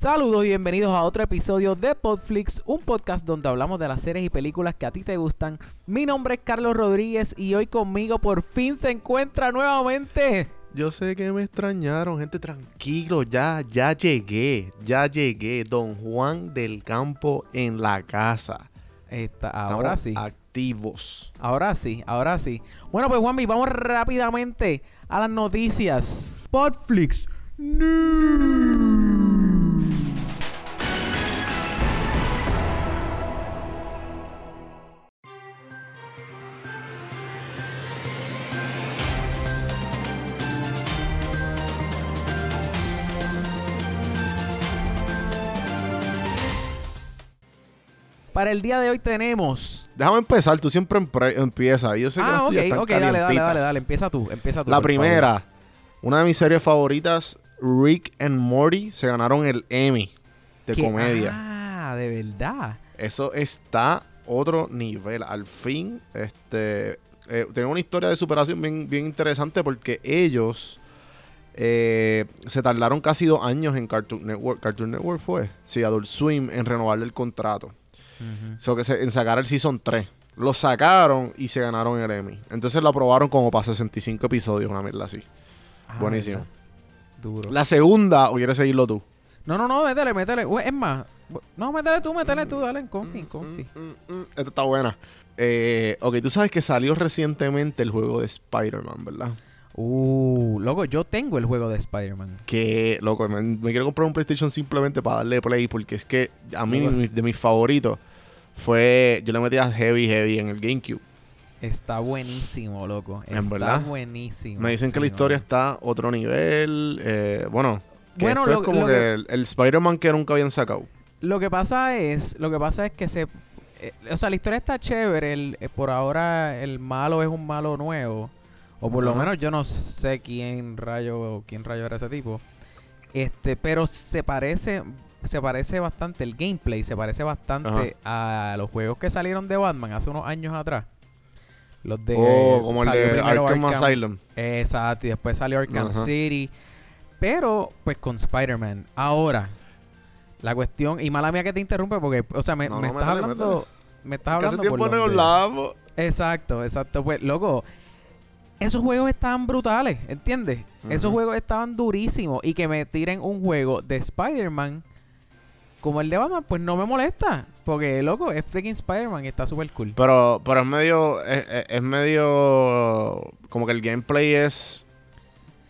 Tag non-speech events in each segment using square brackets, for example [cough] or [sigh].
Saludos y bienvenidos a otro episodio de Podflix, un podcast donde hablamos de las series y películas que a ti te gustan. Mi nombre es Carlos Rodríguez y hoy conmigo por fin se encuentra nuevamente. Yo sé que me extrañaron, gente, tranquilo, ya, ya llegué, ya llegué. Don Juan del Campo en la casa. Está, ahora Estamos sí. Activos. Ahora sí, ahora sí. Bueno, pues Juanmi, vamos rápidamente a las noticias. Podflix News. Para el día de hoy tenemos. Déjame empezar, tú siempre empre- empiezas. Yo sé que Ah, ok, tuyas están ok, dale, dale, dale, dale. Empieza tú, empieza tú. La primera, una de mis series favoritas, Rick and Morty, se ganaron el Emmy de ¿Qué? comedia. Ah, de verdad. Eso está otro nivel. Al fin, este, eh, una historia de superación bien, bien interesante porque ellos eh, se tardaron casi dos años en Cartoon Network. Cartoon Network fue, sí, Adult Swim, en renovarle el contrato. So que se, en sacar el Season 3. Lo sacaron y se ganaron el Emmy. Entonces lo aprobaron como para 65 episodios, una mierda así. Ah, Buenísimo. verdad. Duro. La segunda, o quieres seguirlo tú. No, no, no, métele, métele. Es más, no, métele tú, métele tú, dale, en confi, confi. Mm, mm, mm. Esta está buena. Eh, ok, tú sabes que salió recientemente el juego de Spider-Man, ¿verdad? Uh, loco, yo tengo el juego de Spider-Man. Que, loco, me, me quiero comprar un PlayStation simplemente para darle play porque es que a mí, mi- de mis favoritos, fue. Yo le metía heavy, heavy en el GameCube. Está buenísimo, loco. ¿En Está verdad? buenísimo. Me dicen que la historia está otro nivel. eh, bueno, que Bueno, esto lo- es como que, que- el, el Spider-Man que nunca habían sacado. Lo que pasa es, lo que pasa es que se, eh, o sea, la historia está chévere. El, eh, por ahora el malo es un malo nuevo, o por lo menos yo no sé quién rayo, quién rayo era ese tipo. Este, pero se parece, se parece bastante el gameplay, se parece bastante a los juegos que salieron de Batman hace unos años atrás. Los de, oh, como el de Arkham, Arkham- Asylum. Exacto, y después salió Arkham Ajá. City. Pero, pues con Spider-Man. Ahora, la cuestión, y mala mía que te interrumpe porque, o sea, me, No, me no, estás métele, hablando. Me estás Que hace hablando tiempo por no hablábamos. Exacto, exacto. Pues, loco, esos juegos estaban brutales, ¿entiendes? Esos juegos estaban durísimos. Y que me tiren un juego de Spider-Man como el de Batman, pues no me molesta. Porque, loco, es freaking Spider-Man y está súper cool. Pero, pero es medio. Es, es- es medio. Como que el gameplay es.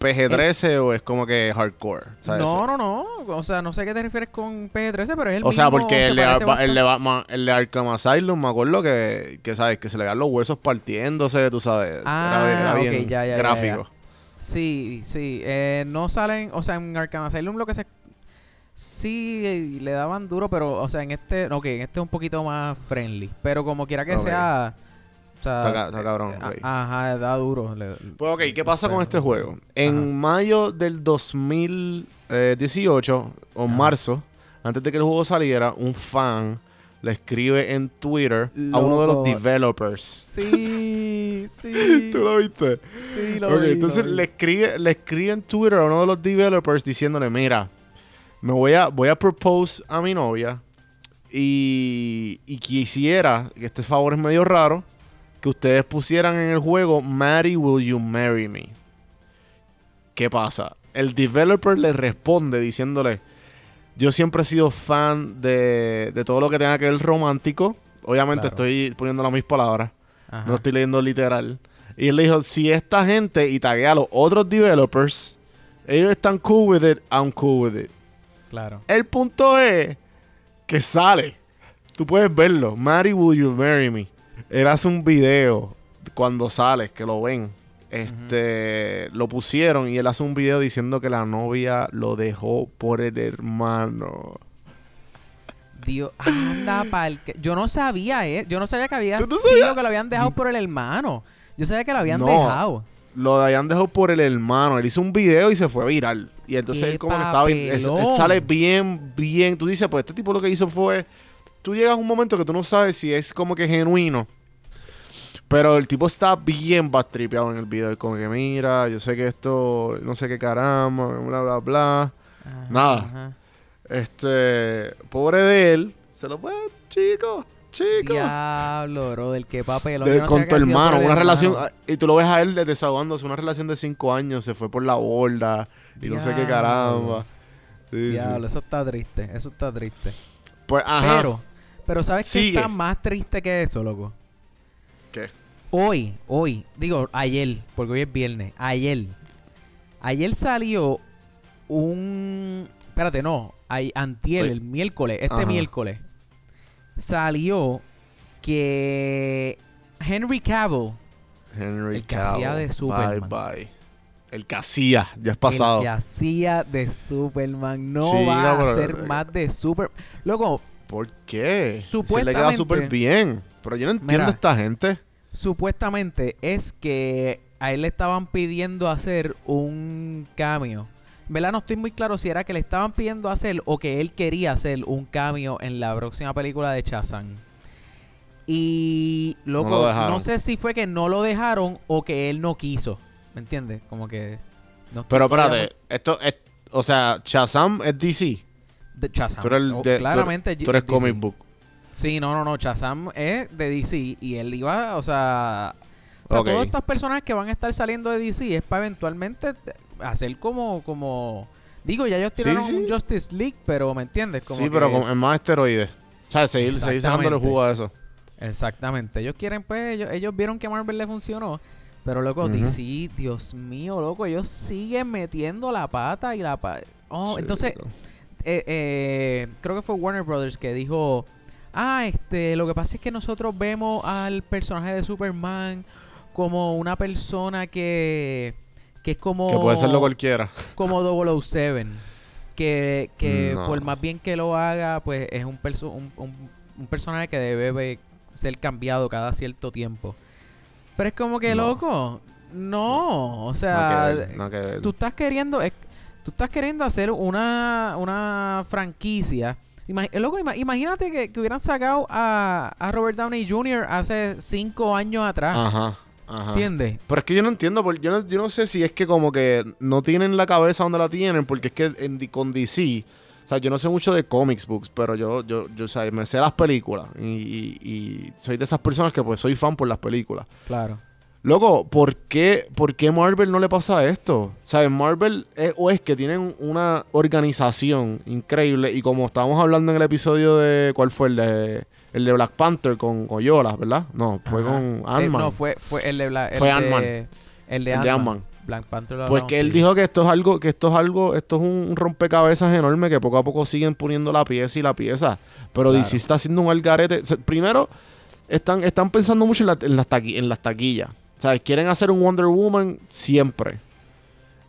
PG-13 o es como que hardcore. ¿sabes? No, no, no. O sea, no sé a qué te refieres con PG-13, pero es el O sea, porque se el de, parece Ba- el, de. Batman- el de Arkham Asylum, me acuerdo que, que, ¿sabes? Que se le dan los huesos partiéndose, tú sabes. Ah, era, bien ya, ya, gráfico. Sí, sí. Eh, no salen, o sea, en Arkham Asylum lo que se... Sí, eh, le daban duro, pero, o sea, en este... Ok, en este es un poquito más friendly. Pero como quiera que sea... O sea, Está cabrón, eh, a- Ajá, da duro. le- Pues ok, ¿qué pasa o con este juego? En ajá. mayo del 2018, o Ajá. marzo, antes de que el juego saliera, un fan le escribe en Twitter a uno de los developers. Sí, [laughs] sí. ¿Tú lo viste? Sí, lo Ok, vi, lo entonces vi. le escribe, le escribe en Twitter a uno de los developers diciéndole, mira, me voy a, voy a propose a mi novia y, y quisiera, que este favor es medio raro, que ustedes pusieran en el juego, Mary, will you marry me? ¿Qué pasa? El developer le responde diciéndole, yo siempre he sido fan de, de todo lo que tenga que ver romántico. Obviamente Claro. estoy poniendo las mis palabras. Ajá. No lo estoy leyendo literal. Y él le dijo, si esta gente, y taguea a los otros developers, ellos están cool with it, I'm cool with it. Claro. El punto es que sale. Tú puedes verlo. Mary, will you marry me? Él hace un video cuando sale, que lo ven. Este, lo pusieron y él hace un video diciendo que la novia lo dejó por el hermano. Dios, anda pa'l que- Yo no sabía, eh. Yo no sabía que había ¿Tú no sido que lo habían dejado por el hermano. Yo sabía que lo habían No. dejado. Lo habían dejado por el hermano. Él hizo un video y se fue viral. Y entonces ¡Qué él como que estaba bien, él- él papelón! sale bien, bien. Tú dices, pues este tipo lo que hizo fue. Tú llegas a un momento que tú no sabes si es como que genuino. Pero el tipo está bien bastripeado en el video. Como que mira, yo sé que esto, no sé qué caramba, bla, bla, bla. Ajá, Nada. ajá. Este, pobre de él, se lo puede, chico, chico. Diablo, bro, del que papel. De- con tu hermano, una relación, y tú lo ves a él desahogándose, una relación de cinco años, se fue por la borda, y no sé qué caramba. Sí, sí. Diablo, eso está triste, eso está triste. Pues, ajá. Pero, pero ¿sabes qué está más triste que eso, loco? ¿Qué? Hoy, hoy, digo ayer, porque hoy es viernes, ayer. Ayer salió un... Espérate, no, ay, Oye. el miércoles, este Ajá. miércoles, salió que Henry Cavill, Henry El que hacía de Superman. Bye, bye. El que hacía, ya es pasado. el que hacía de Superman, no Chica, va a pero- hacer más de Super... Loco, ¿Por qué? Si le queda Supuestamente- súper bien. Pero yo no entiendo Mira. a esta gente. supuestamente es que a él le estaban pidiendo hacer un cameo. En ¿Verdad? No estoy muy claro si era que le estaban pidiendo hacer o que él quería hacer un cameo en la próxima película de Chazan. Y lo loco, no, sé si fue que no lo dejaron o que él no quiso. ¿Me entiendes? Como que. No Pero espérate, esto es, o sea, Shazam es DC. De Shazam. Tú eres, el O- de- tú- claramente tú eres comic book. Sí, no, no, no. Shazam es de DC y él iba, o sea. O sea, todas estas personas que van a estar saliendo de DC es para eventualmente hacer como. como Digo, ya ellos tiraron sí. un Justice League, pero ¿me entiendes? Como Sí, que- pero con, en más esteroides. O sea, seguir, seguir Exactamente. jugo a eso. Exactamente. Ellos quieren, pues, ellos, ellos vieron que Marvel le funcionó. Pero, loco. DC, Dios mío, loco, ellos siguen metiendo la pata y la pata. Oh, entonces, eh, eh, creo que fue Warner Brothers que dijo, ah, este, lo que pasa es que nosotros vemos al personaje de Superman como una persona que, que es como, Que puede serlo cualquiera. [laughs] como 007. Que, que No. por más bien que lo haga, pues es un, perso- un, un- un personaje que debe ser cambiado cada cierto tiempo. Pero es como que, No. loco, no, o sea, que ver, nada que ver. tú estás queriendo es- tú estás queriendo hacer una, una franquicia Ima- eh, loco, ima- imagínate que, que hubieran sacado a, a Robert Downey Jr. hace cinco años atrás Ajá, ajá. ¿entiendes? Pero es que yo no entiendo, porque yo no, yo no sé si es que como que no tienen la cabeza donde la tienen, porque es que en, con DC, o sea, yo no sé mucho de comics books, pero yo, yo, yo o sea, me sé las películas y, y- y soy de esas personas que pues soy fan por las películas. claro Loco, ¿por qué, ¿por qué Marvel no le pasa esto? O sea, en Marvel es, o es que tienen una organización increíble y como estábamos hablando en el episodio de, ¿cuál fue? El de, el de Black Panther con Oyola, ¿verdad? No, fue Ajá. con Eh, Ant-Man. no fue fue el de Bla- el Fue Ant-Man. el de Ant-Man. Black Panther lo Pues hablamos, que él dijo que esto es algo, que esto es algo, esto es un rompecabezas enorme que poco a poco siguen poniendo la pieza y la pieza. Pero Claro. DC está haciendo un algarete. O sea, primero, están, están pensando mucho en, la- en las, taqui- en las taquillas. O sea, quieren hacer un Wonder Woman siempre.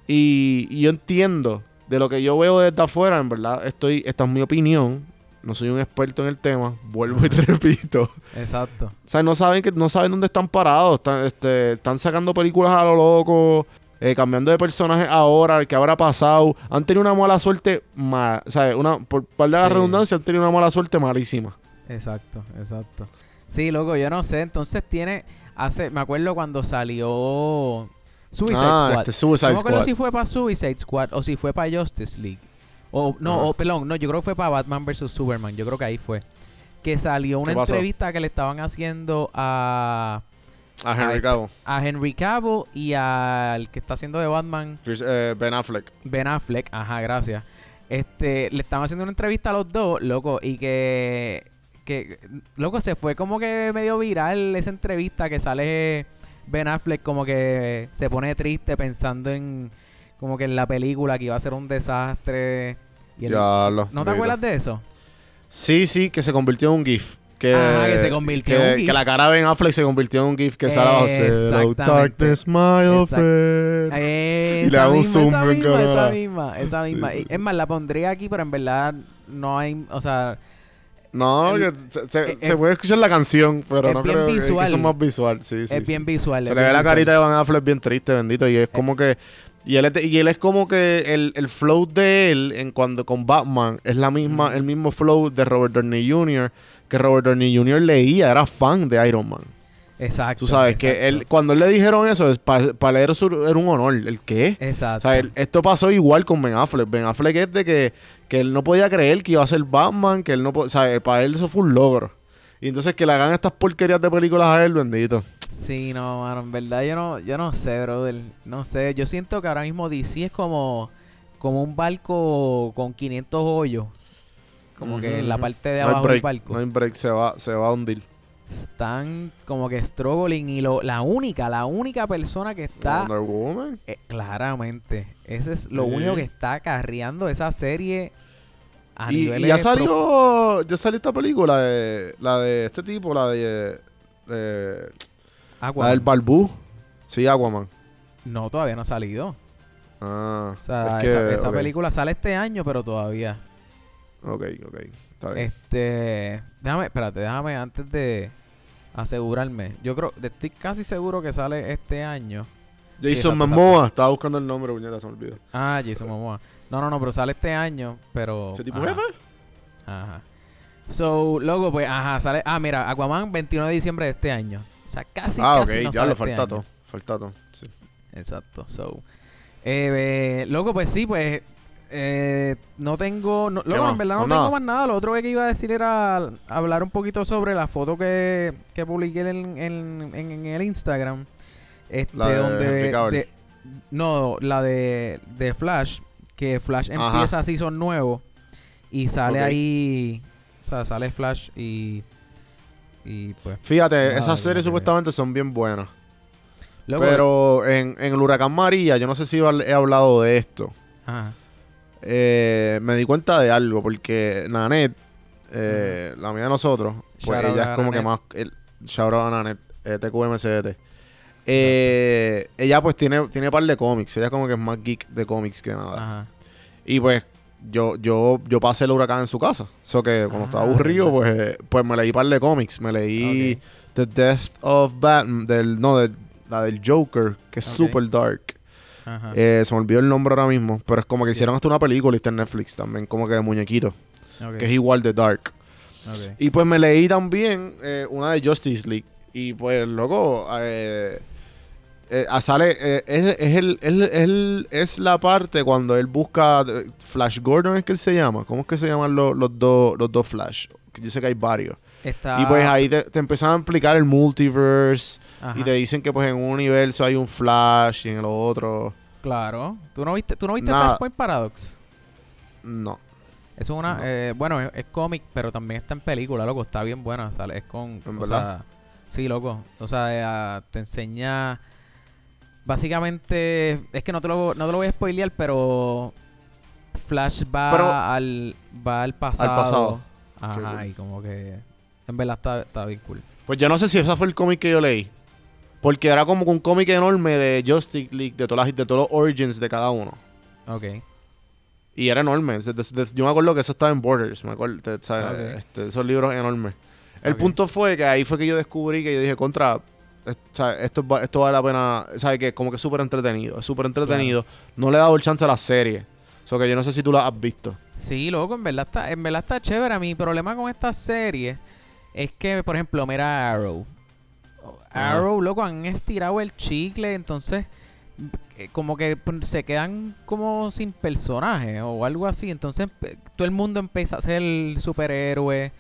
Y, y yo entiendo de lo que yo veo desde afuera, en verdad, estoy, esta es mi opinión. No soy un experto en el tema. Vuelvo y [laughs] repito. exacto O sea, no saben que no saben dónde están parados. Están, este, están sacando películas a lo loco, eh, cambiando de personajes ahora, que habrá pasado. Han tenido una mala suerte, ma- o sea, una, por par de la Sí. redundancia, han tenido una mala suerte malísima. Exacto, exacto. Sí, loco, yo no sé. Entonces tiene. hace Me acuerdo cuando salió Suicide ah, Squad. este Suicide no me acuerdo Squad. si fue para Suicide Squad o si fue para Justice League. O, no, Ajá. o, perdón, no, yo creo que fue para Batman vs. Superman. Yo creo que ahí fue. Que salió una entrevista que le estaban haciendo a, A Henry Cavill. a Henry Cavill y al que está haciendo de Batman, Chris- eh, ben Affleck. Ben Affleck. Ajá, gracias. Este, le estaban haciendo una entrevista a los dos, loco, y que, que, loco, se fue como que medio viral esa entrevista que sale Ben Affleck como que se pone triste pensando en, como que en la película que iba a ser un desastre. Y Ya lo. ¿No te acuerdas de eso? Sí, sí, que se convirtió en un GIF. Que, Ajá, que se convirtió que- en un GIF. Que la cara de Ben Affleck se convirtió en un GIF que. Hello, Exactamente. darkness, my old friend. Eh, Y le esa hago un misma, zoom esa misma, esa misma, esa misma. sí. Es más, la pondría aquí, pero en verdad no hay, o sea, No, El- que se, se- eh, se eh, puede escuchar la canción, pero es no bien creo que- que visual. eso es más visual. Sí, sí, es sí. bien visual. Se le ve la visual. carita de Van Affleck bien triste, bendito. Y es como que. Y él es, de- y él es como que el, el flow de él en cuando con Batman es la misma, el mismo flow de Robert Downey Jr. Que Robert Downey Jr. leía, era fan de Iron Man. Exacto. Tú sabes que él, cuando él le dijeron eso, para él era un honor. ¿El qué? Exacto. O sea, esto pasó igual con Ben Affleck. Ben Affleck es de que, que él no podía creer que iba a ser Batman, que él no O sea, para él eso fue un logro. Y entonces que le hagan estas porquerías de películas a él, bendito. Sí, no, mano, en verdad yo no, yo no sé, brother. No sé, yo siento que ahora mismo DC es como, como un barco con 500 hoyos. Como que en la parte de abajo del barco. No hay break, se va, se va a hundir están como que struggling y lo, la única, la única persona que está... Wonder Woman. Eh, claramente. Ese es lo único que está carriando esa serie a y, y ya salió, ya salió esta película, de, la de este tipo, la de... la del Balbú. Sí, Aquaman. No, todavía no ha salido. Ah. O sea, esa, película sale este año, pero todavía. Ok, ok. Este, déjame, espérate, déjame antes de asegurarme. Yo creo, estoy casi seguro que sale este año. Jason Momoa, estaba buscando el nombre, puñeta, se me olvidó. Ah, Jason Momoa. No, no, no, pero sale este año, pero. ¿Ese tipo jefe? Ajá. So, luego, pues, ajá, sale. Ah, mira, Aquaman 21 de diciembre de este año. O sea, casi, ah, casi no ya lo falta todo. Falta todo, sí. Exacto. So, eh, luego, pues sí, pues eh, no tengo. No, en verdad no, tengo más nada. Lo otro que iba a decir era hablar un poquito sobre la foto que, que publiqué en, en, el Instagram. Este, la de donde. no, la de, de Flash. Que Flash empieza así, son nuevos. Y sale ahí. O sea, sale Flash y. Y pues. Fíjate, esas series supuestamente son bien buenas. pero en, en el Huracán María, yo no sé si he hablado de esto. Ajá eh, me di cuenta de algo, porque Nanet, eh, la mía de nosotros, pues ella es como que más. El, shout out a Nanet, eh, TQMCDT. Eh, ella pues tiene, tiene par de cómics. Ella como que es más geek de cómics que nada. Y pues yo, yo, yo pasé el huracán en su casa. Eso que cuando estaba ah, aburrido, pues, pues me leí par de cómics. Me leí The Death of Batman, del, no, de, la del Joker, que es super dark. Eh, se me olvidó el nombre ahora mismo, pero es como que hicieron hasta una película en Netflix también, como que de muñequito, que es igual de Dark. Y pues me leí también eh, una de Justice League. Y pues, luego eh, eh, sale, es, el, el, es la parte cuando él busca Flash Gordon, es que él se llama. ¿Cómo es que se llaman los, los, dos, los dos Flash? Yo sé que hay varios. Y pues ahí te, te empiezan a explicar el multiverse. Y te dicen que pues en un universo hay un Flash y en el otro. Claro. ¿Tú no viste, ¿tú no viste Flashpoint Paradox? No. Es una, eh, bueno, es, cómic, pero también está en película, loco. Está bien buena, ¿sale? Es con, o sea, sí, loco. O sea, eh, te enseña, básicamente, es que no te lo, no te lo voy a spoilear, pero Flash va al, va al pasado. Al pasado. Ajá, y como que, en verdad está, está bien cool. Pues yo no sé si ese fue el cómic que yo leí. Porque era como un cómic enorme de Justice League, de, todas de todos los origins de cada uno. Ok. Y era enorme. yo me acuerdo que eso estaba en Borders. Me acuerdo, este, esos libros enormes. El punto fue que ahí fue que yo descubrí que yo dije, contra, esto, esto vale la pena. ¿Sabes? Que como que es súper entretenido. Es súper entretenido. No le he dado el chance a la serie. O sea, que yo no sé si tú la has visto. Sí, loco, en verdad está, en verdad está chévere. Mi problema con esta serie es que, por ejemplo, mira Arrow. Arrow, loco, han estirado el chicle, entonces eh, como que se quedan como sin personaje o algo así. Entonces todo el mundo empieza a ser el superhéroe.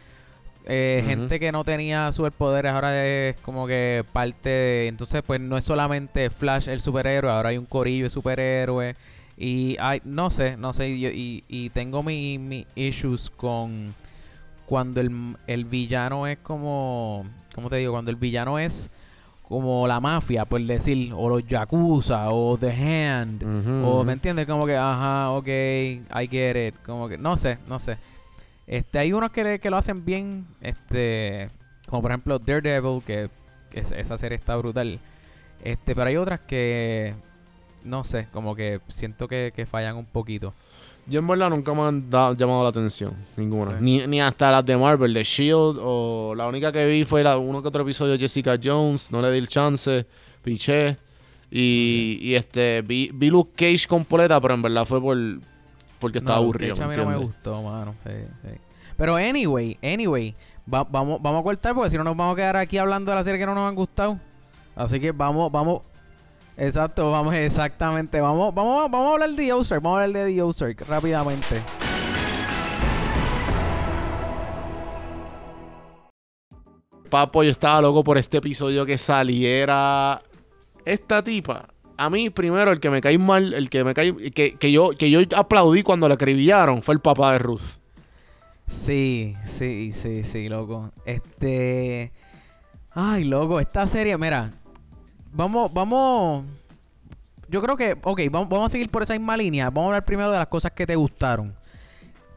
Eh, gente que no tenía superpoderes ahora es como que parte de... Entonces pues no es solamente Flash el superhéroe, ahora hay un corillo de superhéroe. Y hay, no sé, no sé, y, y, tengo mis mi issues con cuando el, el villano es como... ¿Cómo te digo? Cuando el villano es como la mafia, por decir, o los Yakuza, o The Hand, o ¿me entiendes? Como que, ajá, ok, I get it, como que, no sé, no sé. Este, hay unos que, que lo hacen bien, este, como por ejemplo Daredevil, que, que esa serie está brutal. Este, pero hay otras que, no sé, como que siento que, que fallan un poquito. Yo en verdad nunca me han llamado la atención, ninguna. Ni, ni hasta las de Marvel, de Shield, o la única que vi fue la, uno que otro episodio de Jessica Jones, no le di el chance, piché. Y, y este, vi, vi Luke Cage completa, pero en verdad fue por porque estaba aburrido. Cage a mí no me gustó, mano. Pero anyway, anyway, vamos, vamos a cortar porque si no nos vamos a quedar aquí hablando de la serie que no nos han gustado. Así que vamos, vamos. Exacto, vamos, [laughs] exactamente. Vamos, vamos, vamos a hablar de The Ozark. Vamos a hablar de The Ozark rápidamente. Papo, yo estaba loco por este episodio que saliera esta tipa. A mí, primero, el que me cae mal, el que me cae. Que, que yo, que yo aplaudí cuando la acribillaron fue el papá de Ruth. Sí, sí, sí, sí, loco. Este. Ay, loco, esta serie, mira. Vamos, vamos. Yo creo que, ok, vamos, vamos a seguir por esa misma línea. Vamos a hablar primero de las cosas que te gustaron.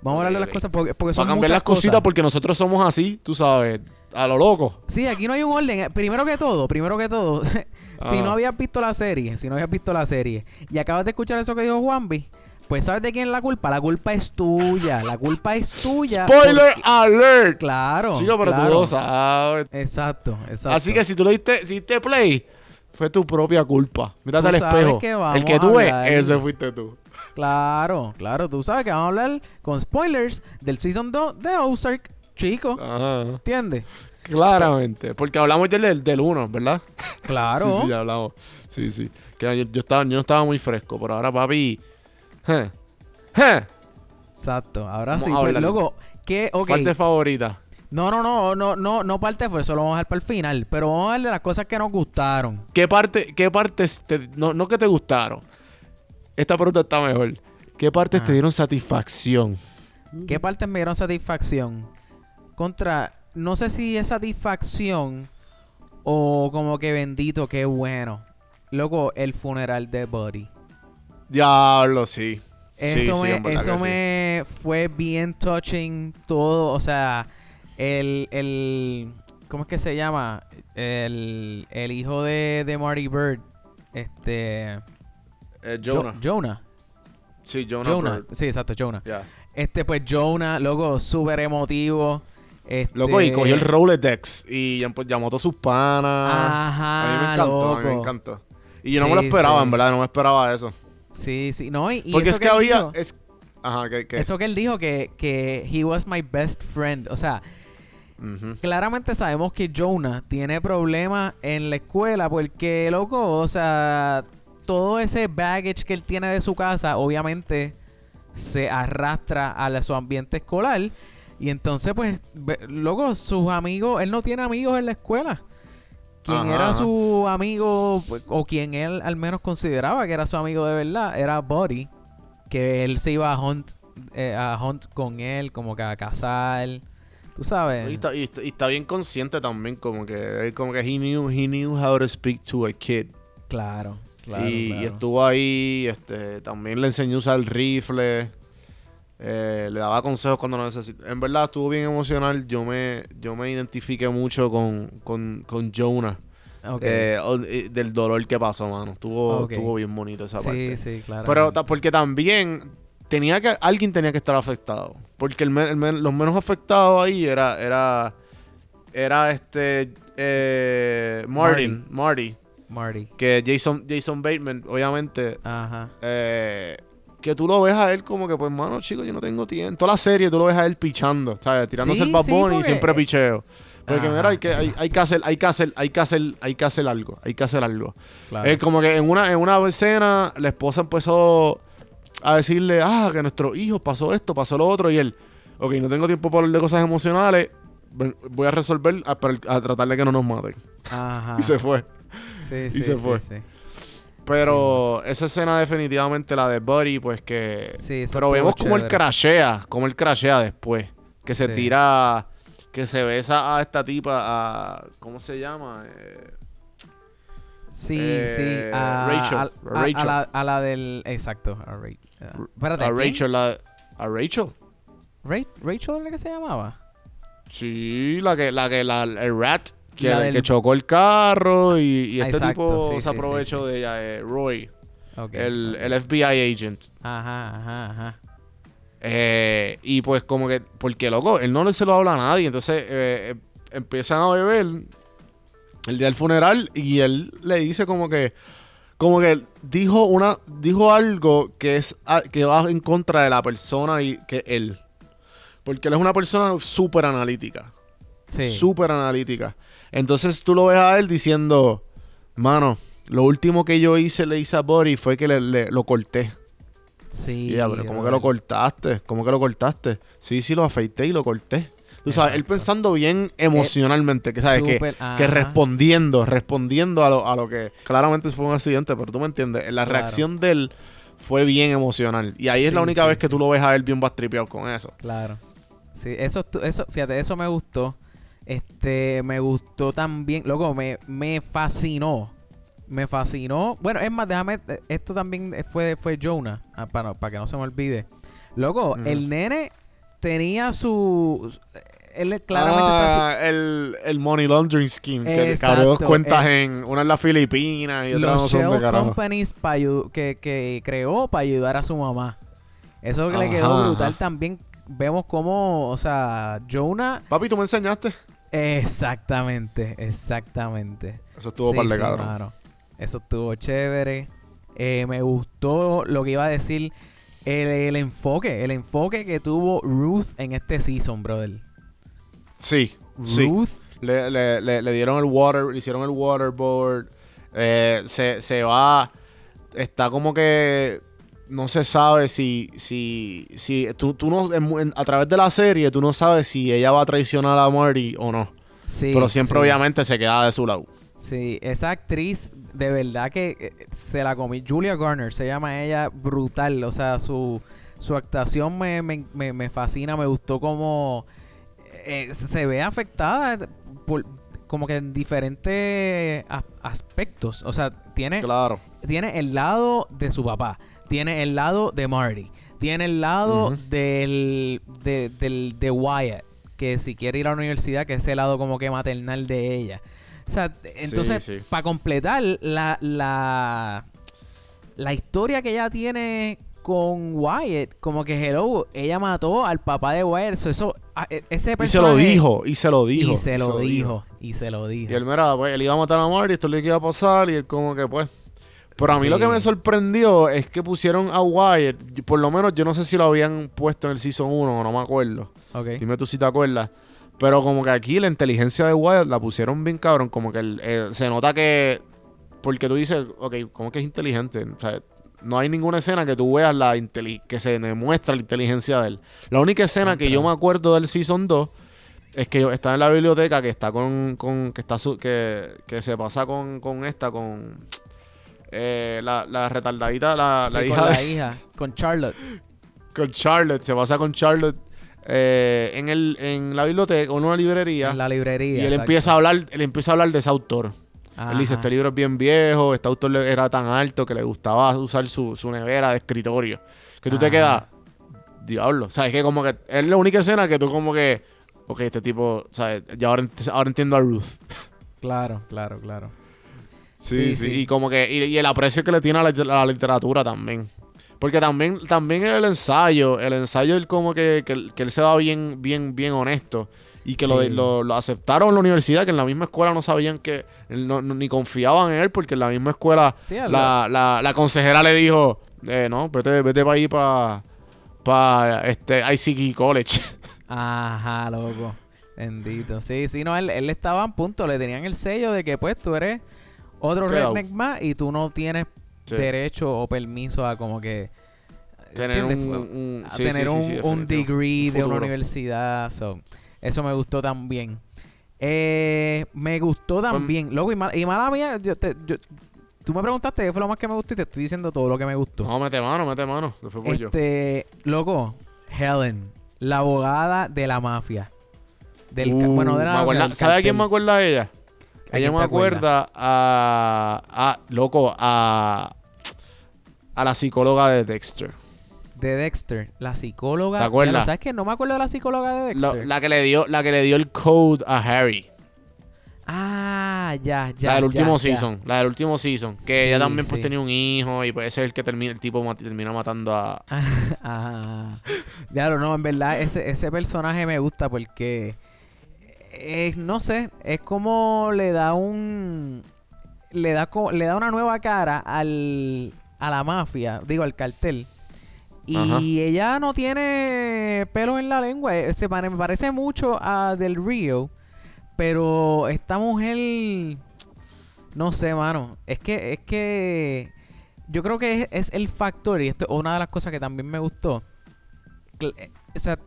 Vamos a hablar de las cosas porque, porque son. Para cambiar las cositas porque nosotros somos así, tú sabes, a lo loco. Sí, aquí no hay un orden. Primero que todo, primero que todo, [laughs] si no habías visto la serie, si no habías visto la serie y acabas de escuchar eso que dijo Juanvi, pues ¿sabes de quién es la culpa? La culpa es tuya. La culpa es tuya. Spoiler alert. Claro. Chico, pero tú lo sabes. Exacto, exacto. Así que si tú lo diste, si diste play, fue tu propia culpa. Mírate al espejo. el que tú ves, ese fuiste tú. Claro, claro. Tú sabes que vamos a hablar con spoilers del Season 2 de Ozark. Chico. Ajá. ¿Entiendes? Claramente. Porque hablamos del, del 1, ¿verdad? Claro. sí, sí, ya hablamos. Sí, sí. Que yo, estaba, yo estaba muy fresco. Pero ahora, papi. Exacto. Ahora sí. Pues, luego, ¿qué? Okay. Parte favorita. No, no, no, no, no, no parte fue, eso lo vamos a dejar para el final. Pero vamos a hablar de las cosas que nos gustaron. ¿Qué parte, qué partes te, no, no que te gustaron? Esta pregunta está mejor. ¿Qué partes te dieron satisfacción? ¿Qué partes me dieron satisfacción? Contra, no sé si es satisfacción o como que bendito, qué bueno. Luego, el funeral de Buddy. Diablo, sí. Eso, me, eso me fue bien touching todo. O sea, el, el ¿cómo es que se llama? El, el hijo de, de Marty Bird. Este. Eh, Jonah. Jonah. Sí, Jonah. Sí, exacto, Jonah. Este, pues Jonah, luego súper emotivo. Este... Loco, y cogió el Rolodex y pues, llamó a todos sus panas. Ajá. A mí me encantó, a mí me encantó. Y yo no me lo esperaba, en verdad, no me esperaba eso. Sí, sí. No, y, Porque es que, había. es... Ajá, que, Eso que él dijo que, que he was my best friend. O sea, claramente sabemos que Jonah tiene problemas en la escuela porque, loco, o sea, todo ese baggage que él tiene de su casa, obviamente se arrastra a su ambiente escolar. Y entonces, pues, luego sus amigos, él no tiene amigos en la escuela. Quien era su amigo, o quien él al menos consideraba que era su amigo de verdad, era Buddy. Que él se iba a hunt, eh, a hunt con él, como que a cazar. Tú sabes. Y está, y, está, bien consciente también, como que, como que he knew, he knew how to speak to a kid. Claro y, estuvo ahí, este, también le enseñó a usar el rifle. Eh, le daba consejos cuando lo necesitaba. En verdad estuvo bien emocional. Yo me, yo me identifiqué mucho con, con, con Jonah. Eh, del dolor que pasó, mano. Estuvo, estuvo bien bonito esa parte. Sí, sí, claro. Pero porque también tenía que alguien tenía que estar afectado. Porque el, los menos afectados ahí era era era este eh, Martin, Marty. Marty. Que Jason, Jason Bateman, obviamente. Ajá. Eh, que tú lo ves a él como que, pues, mano, chico, yo no tengo tiempo. Toda la serie tú lo ves a él pichando, ¿sabes? Tirándose el babón y siempre picheo. Porque mira, hay que, hay, que hacer, hay que hacer, hay que hacer, hay que hacer algo, hay que hacer algo. Es como que en una, en una escena la esposa empezó a decirle, ah, que nuestro hijo pasó esto, pasó lo otro, y él, ok, no tengo tiempo para hablar de cosas emocionales, voy a resolver a, a tratar de que no nos maten. Ajá. [laughs] y se fue. Sí, [laughs] sí, se fue. Sí, Pero esa escena definitivamente la de Buddy, pues que... Sí, Pero vemos como él crashea, como él crashea después. Que se tira, que se besa a esta tipa, a... ¿Cómo se llama? Eh, sí, sí. Eh, a, Rachel. A, Rachel. A, la, del... Exacto. A, a Rachel. a Rachel. ¿Rachel era la que se llamaba? Sí, la que, la que, la, el rat que, chocó el carro y, este tipo se aprovechó de ella, eh, Roy, el, el, FBI agent. Ajá, ajá, ajá. Eh, y pues como que, porque loco, él no se lo habla a nadie, entonces eh, empiezan a beber el día del funeral y él le dice como que, como que dijo una, dijo algo que es que va en contra de la persona y que él. Porque él es una persona súper analítica. Sí. Súper analítica. Entonces tú lo ves a él diciendo, mano, lo último que yo hice, le hice a Body fue que le, le- lo corté. Sí. Y ella, pero ¿cómo que lo cortaste? ¿Cómo que lo cortaste? Sí, sí, lo afeité y lo corté. Tú sabes, él pensando bien emocionalmente, que sabes, que, Súper, que respondiendo, respondiendo a lo, a lo que claramente fue un accidente, pero tú me entiendes, la Claro. reacción de él fue bien emocional. Y ahí es la única sí, vez que tú lo ves a él bien bastripeado con eso. Claro. Sí, eso, eso, fíjate, eso me gustó. Este, me gustó también, loco, me, me fascinó. Me fascinó. Bueno, es más, déjame, eh, esto también fue, fue Jonah, ah, para, para que no se me olvide. Loco, el nene tenía su... su- Él claramente está... Ah, el, el money laundering scheme, que abrió dos cuentas eh, en una en las Filipinas y otra dónde shell carajo. companies pa ayu- que, que creó para ayudar a su mamá. Eso que le quedó brutal ajá. también. Vemos cómo, o sea, Jonah Papi, tú me enseñaste. Exactamente, exactamente. Eso estuvo Sí, par de sí, mano. Eso estuvo chévere. Eh, me gustó lo que iba a decir. El, el enfoque, el enfoque que tuvo Ruth en este season, brother. Sí, sí. Ruth, Le, le- le- le dieron el water, le hicieron el waterboard. Eh, se, se va. Está como que. No se sabe si. si, si tú, tú no. en- a través de la serie, tú no sabes si ella va a traicionar a Marty o no. sí. Pero siempre, sí. obviamente, se queda de su lado. Sí, esa actriz, de verdad que eh, se la comí. Julia Garner se llama ella, brutal. O sea, su, su actuación me, me, me, me fascina. Me gustó como eh, se ve afectada por, como que en diferentes aspectos. O sea, tiene, Claro. tiene el lado de su papá, tiene el lado de Marty, tiene el lado del, de, del de Wyatt, que si quiere ir a la universidad, que es el lado como que maternal de ella. O sea, entonces, sí. para completar la, la, la historia que ella tiene con Wyatt, como que hello, ella mató al papá de Wyatt. So, eso, a- e- ese Y se lo dijo, y se lo dijo. Y se lo dijo, y se lo dijo. Y él, mira, pues él iba a matar a Marty, esto es lo que iba a pasar, y él como que pues... Pero a mí lo que me sorprendió es que pusieron a Wyatt, por lo menos yo no sé si lo habían puesto en el Season 1, no me acuerdo. Dime tú si te acuerdas. Pero como que aquí la inteligencia de Wyatt la pusieron bien cabrón, como que el- eh, se nota que... Porque tú dices, ok, ¿cómo que es inteligente? O sea, no hay ninguna escena que tú veas la que se demuestra la inteligencia de él. La única escena que yo me acuerdo del Season 2 es que está en la biblioteca que está con, con que está su- que, que se pasa con, con esta con eh, la, la retardadita la, Sí, la con hija la de- hija, con Charlotte. [laughs] con Charlotte se pasa con Charlotte eh, en el en la biblioteca o en una librería En la librería. y él exacto. empieza a hablar él empieza a hablar de ese autor él dice este libro es bien viejo este autor era tan alto que le gustaba usar su, su nevera de escritorio que tú te quedas diablo sabes que como que es la única escena que tú como que ok este tipo sabes ya ahora entiendo a Ruth Claro, claro, claro. Sí, sí, Y como que, y, y el aprecio que le tiene a la, a la literatura también. Porque también, también el ensayo, el ensayo él como que, que, él- que él se va bien, bien, bien honesto. Y que lo, Sí. lo, lo aceptaron en la universidad, que en la misma escuela no sabían que, no, no- ni confiaban en él, porque en la misma escuela Sí, la, la, la consejera le dijo, eh, no, vete, vete para ahí para pa, este ICK College. [laughs] Ajá, loco. Bendito. Sí, sí, no, él, él estaba a punto. Le tenían el sello de que, pues, tú eres otro Quedado. redneck más y tú no tienes Sí. derecho o permiso a como que... Tener un, a sí, tener sí, un, un degree de una universidad. so, eso me gustó también. Eh, me gustó Pues, también. Loco, y, mal- y mala mía, yo te- yo- tú me preguntaste qué fue lo más que me gustó y te estoy diciendo todo lo que me gustó. No, mete mano, mete mano. Después voy yo. Este, loco, Helen, la abogada de la mafia. Del Uh, bueno, de la me mafia, acuerda- del ¿Sabe a quién me acuerda de ella? ¿A Ella me acuerda a, a. Loco, a. A la psicóloga de Dexter. De Dexter, la psicóloga. ¿Te acuerdas? Lo- ¿Sabes qué? No me acuerdo de la psicóloga de Dexter. la que le dio, la que le dio el code a Harry. Ah, ya, ya. la del último ya. season. La del último season. Que Sí, ella también pues tenía un hijo. Y ese es el que termina, el tipo mat- termina matando a. [laughs] Ah, claro, no, en verdad ese, ese personaje me gusta porque es, no sé, es como le da un le da le da una nueva cara al a la mafia, digo al cartel. Y ella no tiene pelo en la lengua. Eh, se me parece mucho a Del Rio. Pero esta mujer. No sé, mano. Es que, es que. Yo creo que es, el factor. Y esto es una de las cosas que también me gustó. O sea,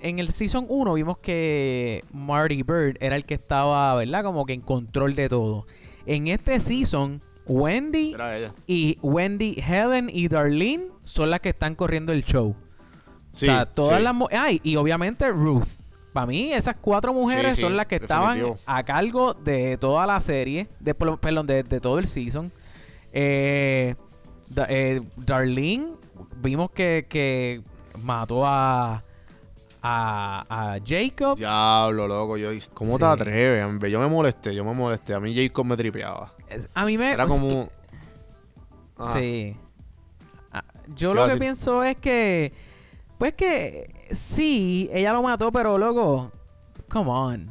en el Season 1 vimos que Marty Bird era el que estaba, ¿verdad? Como que en control de todo. En este Season, Wendy y Wendy, Helen y Darlene son las que están corriendo el show. o sea, todas las... Ay, y obviamente Ruth. Para mí, esas cuatro mujeres son las que estaban a cargo de toda la serie, de, perdón, de, todo el season. Eh, eh, Darlene, vimos que, mató a, a, Jacob. Diablo, loco. Yo, ¿Cómo te atreves? Yo me molesté, yo me molesté. A mí Jacob me tripeaba. A mí me... Era como... Sí. Ah, yo lo que pienso es que pues que sí, ella lo mató, pero loco, come on.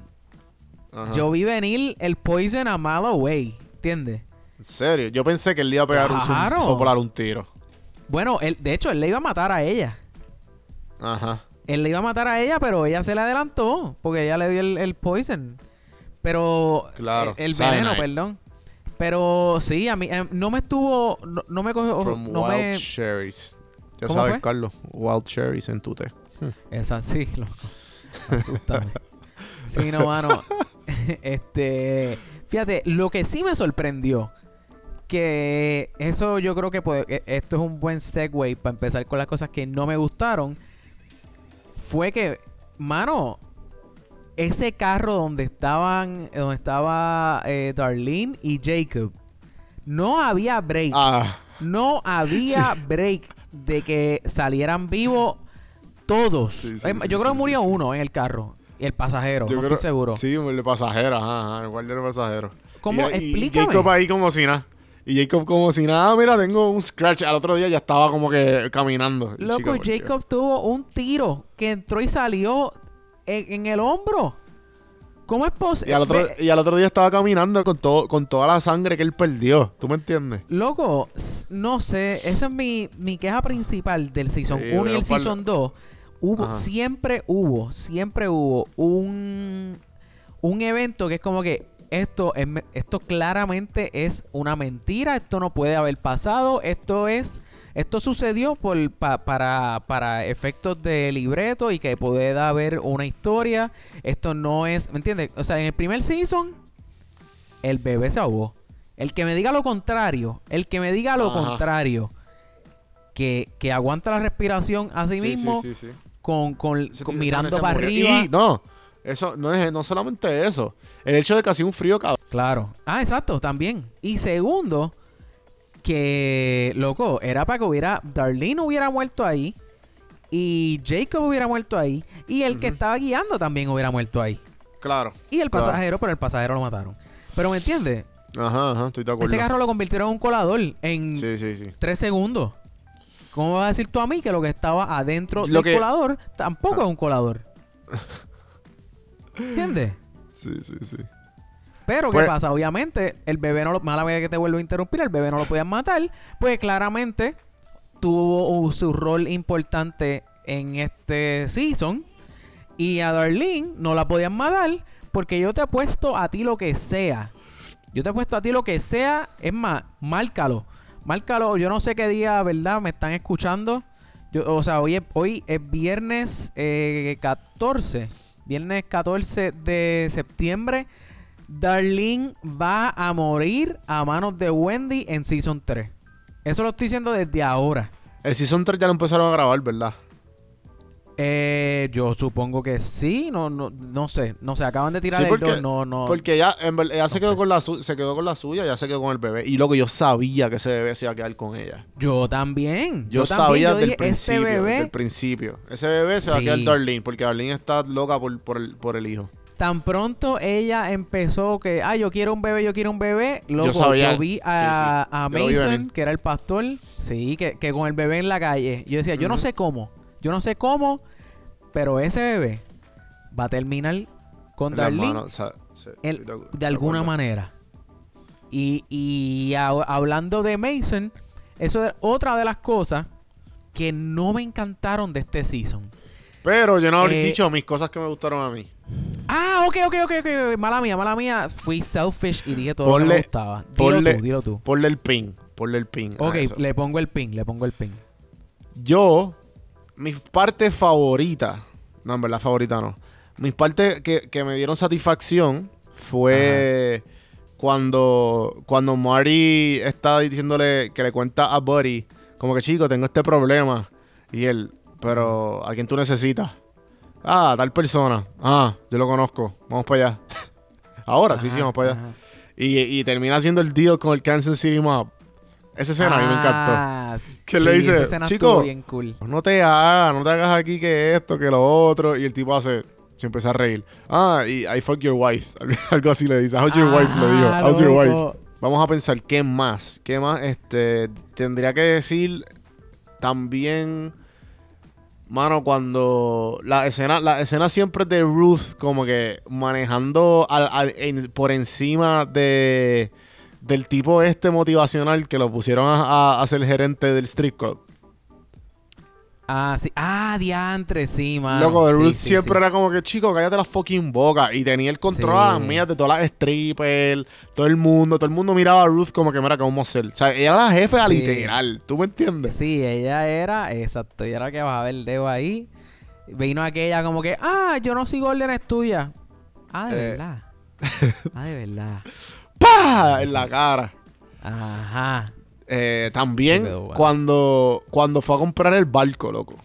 Yo vi venir el poison a mile away, ¿entiendes? En serio, yo pensé que él le iba a pegar un soplar un tiro. Bueno, él, de hecho, él le iba a matar a ella. Ajá. Él le iba a matar a ella, pero ella se le adelantó porque ella le dio el, poison. Pero. Claro. El, veneno, perdón. Pero sí, a mí eh, no me estuvo. No, me cogió. From no wild me... cherries. Ya sabes, Carlos, Wild Cherries en tu té. Esa sí, loco. Asústame. [laughs] sí, no, mano. [laughs] este. Fíjate, lo que sí me sorprendió. Que eso yo creo que e, esto es un buen segue para empezar con las cosas que no me gustaron. Fue que, mano, ese carro donde estaban, donde estaba eh, Darlene y Jacob, no había break. Ah. No había break de que salieran vivos todos. yo creo que murió uno en el carro. Y el pasajero, no estoy seguro. Sí, el pasajero, ajá, el guardia del pasajero. ¿Cómo? Y, Explícame. Y Jacob ahí como si nada. Y Jacob como si nada, mira, tengo un scratch. Al otro día ya estaba como que caminando. Loco, Jacob tuvo un tiro que entró y salió en el hombro. ¿Cómo es posible? Y al, otro, y al otro día estaba caminando con, todo, con toda la sangre que él perdió. ¿Tú me entiendes? Loco, no sé. Esa es mi, mi queja principal del Season 1 y el Season 2. Hubo, siempre hubo, siempre hubo un, un evento que es como que esto, esto claramente es una mentira. Esto no puede haber pasado. Esto es esto sucedió por, para, para efectos de libreto y que pueda haber una historia. Esto no es, ¿me entiendes? O sea, en el primer season, el bebé se ahogó. El que me diga lo contrario, el que me diga lo contrario, que, que, aguanta la respiración a sí, mismo con, con, mirando para arriba. no, eso no es no solamente eso. El hecho de que hacía un frío cabrón. Claro. Ah, exacto, también. Y segundo, que, loco, era para que hubiera, Darlene hubiera muerto ahí y Jacob hubiera muerto ahí y el que estaba guiando también hubiera muerto ahí. Claro. Y el pasajero, pero el pasajero lo mataron. Pero ¿me entiendes? Ajá, ajá, estoy de acuerdo. Ese carro lo convirtieron en un colador en tres segundos. ¿Cómo vas a decir tú a mí que lo que estaba adentro del colador tampoco es un colador? [laughs] ¿Entiendes? Sí, sí, sí. Pero, ¿qué pues- pasa? Obviamente, el bebé no lo... Mala vez que te vuelvo a interrumpir, el bebé no lo podían matar. Pues claramente tuvo su rol importante en este season. Y a Darlene no la podían matar porque yo te he puesto a ti lo que sea. Yo te he puesto a ti lo que sea. Es más, márcalo. Márcalo. Yo no sé qué día, ¿verdad? Me están escuchando. Yo, o sea, hoy es, hoy es viernes 14. Viernes 14 de septiembre Darlene va a morir a manos de Wendy en Season 3. Eso lo estoy diciendo desde ahora. El Season 3 ya lo empezaron a grabar, ¿verdad? Eh, yo supongo que sí, no, no, no sé, no sé, acaban de tirar el dos, no, no. Porque ya, en se quedó con la se quedó con la suya, ya se quedó con el bebé. Y lo que yo sabía que ese bebé se iba a quedar con ella. Yo también. Yo, sabía desde el este principio, bebé... principio. Ese bebé se va a quedar Darlene, porque Darlene está loca por, por, el, por el hijo. Tan pronto ella empezó que, ah, yo quiero un bebé, yo quiero un bebé. Loco, yo, vi a, Mason, que era el pastor, sí, que, con el bebé en la calle. Yo decía, yo no sé cómo, yo no sé cómo, pero ese bebé va a terminar con Darlene de alguna manera. Y, y hablando de Mason, eso es otra de las cosas que no me encantaron de este season. Pero yo no habría Eh, dicho mis cosas que me gustaron a mí. Ah, ok, ok, ok, ok. Mala mía, mala mía. Fui selfish y dije todo lo que me gustaba. Dilo ponle- tú, dilo tú. Ponle el pin. Ponle el pin. Ok, le pongo el pin, le pongo el pin. Yo, mis partes favoritas, no, en verdad favorita no. Mis partes que, que me dieron satisfacción fue cuando, cuando Marty está diciéndole que le cuenta a Buddy, como que chico, tengo este problema. Y él, pero ¿a quién tú necesitas? Ah, tal persona. Ah, yo lo conozco. Vamos para allá. [laughs] Ahora, sí, sí, vamos para allá. Y, y termina haciendo el deal con el Kansas City Mob. Esa escena a mí me encantó. Ah, Que sí, le dice, "Chico, bien cool. No te hagas, no te hagas aquí que esto, que lo otro. Y el tipo hace, se empieza a reír. Ah, y I fuck your wife. [laughs] Algo así le dice. How's your wife? Le digo. Ah, How's your wife? Vamos a pensar, ¿qué más? ¿Qué más? Este, tendría que decir también, mano, cuando la escena, la escena siempre de Ruth como que manejando al- al- en- por encima de del tipo este motivacional que lo pusieron a, a- a ser gerente del street club. Ah, sí. Ah, diantre, sí, mano. Loco, de Sí, siempre sí. era como que, chico, cállate la fucking boca. Y tenía el control a las mías de todas las strippers, todo el mundo. Todo el mundo miraba a Ruth como que, mira, ¿cómo ser? O sea, ella era la jefe Sí. literal. ¿Tú me entiendes? Sí, ella era, exacto, ella era la que bajaba el dedo ahí. Vino aquella como que, ah, yo no sigo órdenes tuyas. Ah, de Eh. verdad. [laughs] Ah, de verdad. ¡Pah! En la cara. Ajá. Eh, también quedó bueno. cuando, cuando fue a comprar el barco, loco.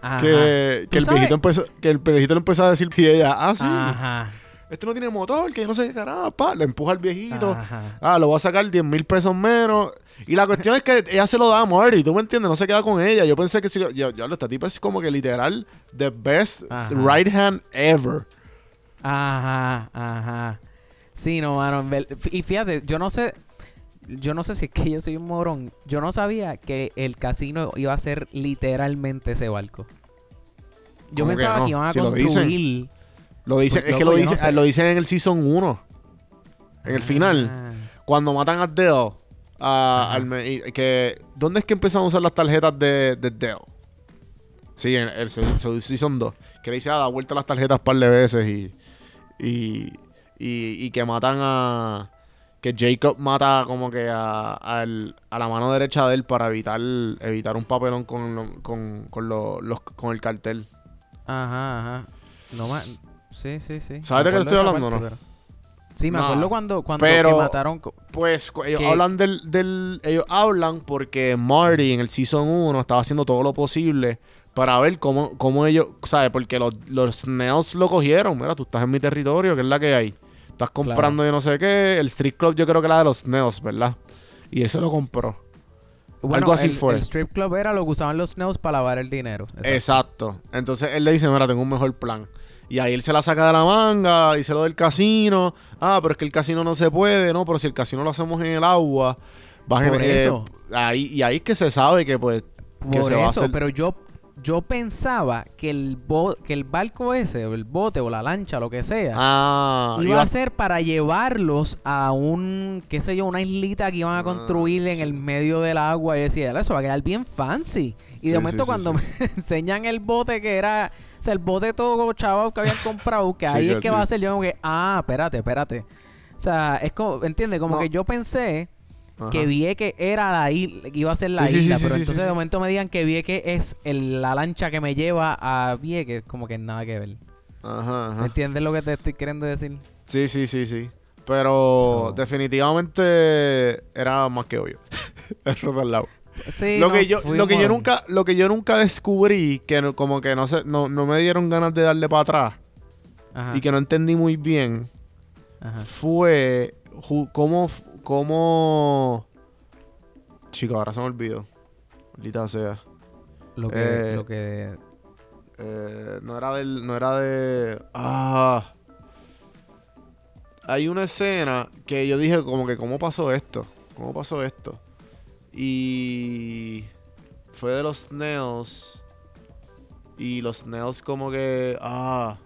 Ajá. Que, ¿Tú que el sabes? viejito empezó, que el viejito le empezó a decir y ella, ah, sí, Ajá. este no tiene motor, que yo no sé qué carajo, pa, le empuja al viejito. Ajá. Ah, lo voy a sacar 10 mil pesos menos. Y la cuestión es que ella se lo da a Marty, ¿tú me entiendes? No se queda con ella. Yo pensé que si... lo- Yo, yo, esta tipa es como que literal the best Ajá. right hand ever. Ajá, ajá. Sí, no, mano. Y fíjate, yo no sé. Yo no sé si es que yo soy un morón. Yo no sabía que el casino iba a ser literalmente ese barco. Yo ¿Cómo que pensaba que, no? iban a Si lo dicen. construir. Lo dicen, Pues, es que loco, lo no dicen, sé. lo dicen en el Season 1. En el final. Ah, Cuando matan a a- al y- que, ¿Dónde es que empiezan a usar las tarjetas de, de Dell? Sí, en el, se- se- Season 2. Que le dice, ah, da vuelta las tarjetas un par de veces y, y, y, y que matan a... Que Jacob mata como que a, la mano derecha de él para evitar evitar un papelón con, con, con, lo- los, con el cartel. Ajá, ajá. No ma- Sí, sí, sí. ¿Sabes de qué estoy hablando, parte, no? pero- Sí, me No, acuerdo cuando, cuando pero- que mataron. Pues ellos Que- hablan del, del- Ellos hablan porque Marty en el Season 1 estaba haciendo todo lo posible para ver cómo, cómo ellos... ¿Sabes? Porque los, los Snails lo cogieron. Mira, tú estás en mi territorio, que es la que hay. Estás comprando yo no sé qué. El Street Club yo creo que era de los Snails, ¿verdad? Y eso lo compró. Bueno, Algo así el, fue. El strip club era lo que usaban los snails para lavar el dinero. Exacto. Exacto. Entonces él le dice, mira, tengo un mejor plan. Y ahí él se la saca de la manga, dice lo del casino. Ah, pero es que el casino no se puede, ¿no? Pero si el casino lo hacemos en el agua, va a Por gener- eso. ahí, y ahí es que se sabe que pues que Por se va a eso, hacer- pero yo, yo pensaba que el, bo- que el barco ese, o el bote, o la lancha, lo que sea, Ah, iba iba- a ser para llevarlos a un, qué sé yo, una islita que iban a construir en el medio del agua. Y decía, eso va a quedar bien fancy. Y de Sí, momento sí, cuando [laughs] me enseñan el bote que era, o sea, el bote todo chavo que habían comprado, que ahí es que va a ser yo como que, ah, espérate, espérate. O sea, es como, ¿entiendes? Como No. que yo pensé Ajá. que Vieque era la isla, iba a ser la Sí, sí, sí, isla, sí, pero entonces de momento me digan que Vieque es el- la lancha que me lleva a Vieque, como que nada que ver. Ajá, ¿Me ajá. entiendes lo que te estoy queriendo decir? Sí, sí, sí, sí. Pero So- definitivamente era más que obvio. [laughs] El al lado. Sí, lo no, que yo, lo que yo nunca, lo que yo nunca descubrí, que no- como que no sé, no, no me dieron ganas de darle para atrás Ajá, y que no entendí muy bien, ajá. fue ju- cómo, cómo, chico, ahora se me olvidó, maldita sea, Lo que, Eh, lo que Eh, no era del, no era de, ah, hay una escena que yo dije como que cómo pasó esto, cómo pasó esto y fue de los Snails. Y los Snails como que, ah,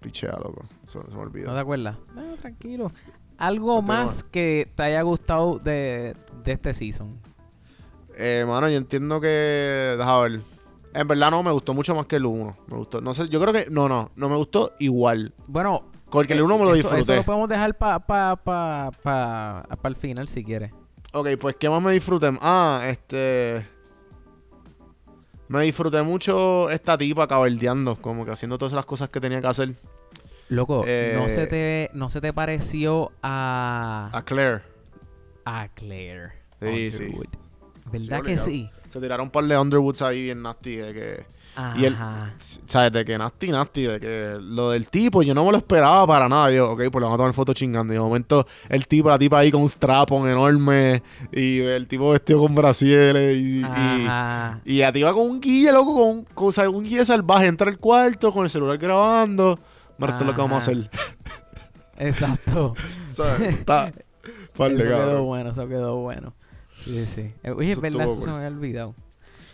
pichea loco, se, se me olvidó. ¿No te acuerdas? No, tranquilo. Algo más que te haya gustado de, de este season. Eh, mano, yo entiendo que. Deja ver. En verdad no me gustó mucho más que el 1. Me gustó. No sé, yo creo que. No, no. No me gustó igual. Bueno. Porque el 1 me lo eso, disfruté. Eso lo podemos dejar para pa, pa, pa, pa el final si quieres. Ok, pues ¿qué más me disfruté? Ah, este. Me disfruté mucho esta tipa cabaldeando, como que haciendo todas las cosas que tenía que hacer. Loco, Eh, no se te no se te pareció a A Claire. a Claire. Sí, sí. Underwood? ¿Verdad Sí, que obligado. sí? Se tiraron un par de Underwoods ahí bien nasty. De que, Y el- Ajá. ¿Sabes? De que nasty, nasty. De que lo del tipo yo no me lo esperaba para nada. Yo, ok, pues le vamos a tomar foto chingando. Y de momento el tipo, la tipa ahí con un strapon enorme. Y el tipo vestido con brasieres. Y, y, Ajá. y la tipa con un guille, loco, con, un- con, o sea, un guille salvaje. Entra al cuarto con el celular grabando. Es lo que vamos a hacer. [laughs] Exacto. Está. par de eso quedó bueno, eso quedó bueno. Sí, sí. Eh, Oye, es Eso verdad, eso se me había olvidado.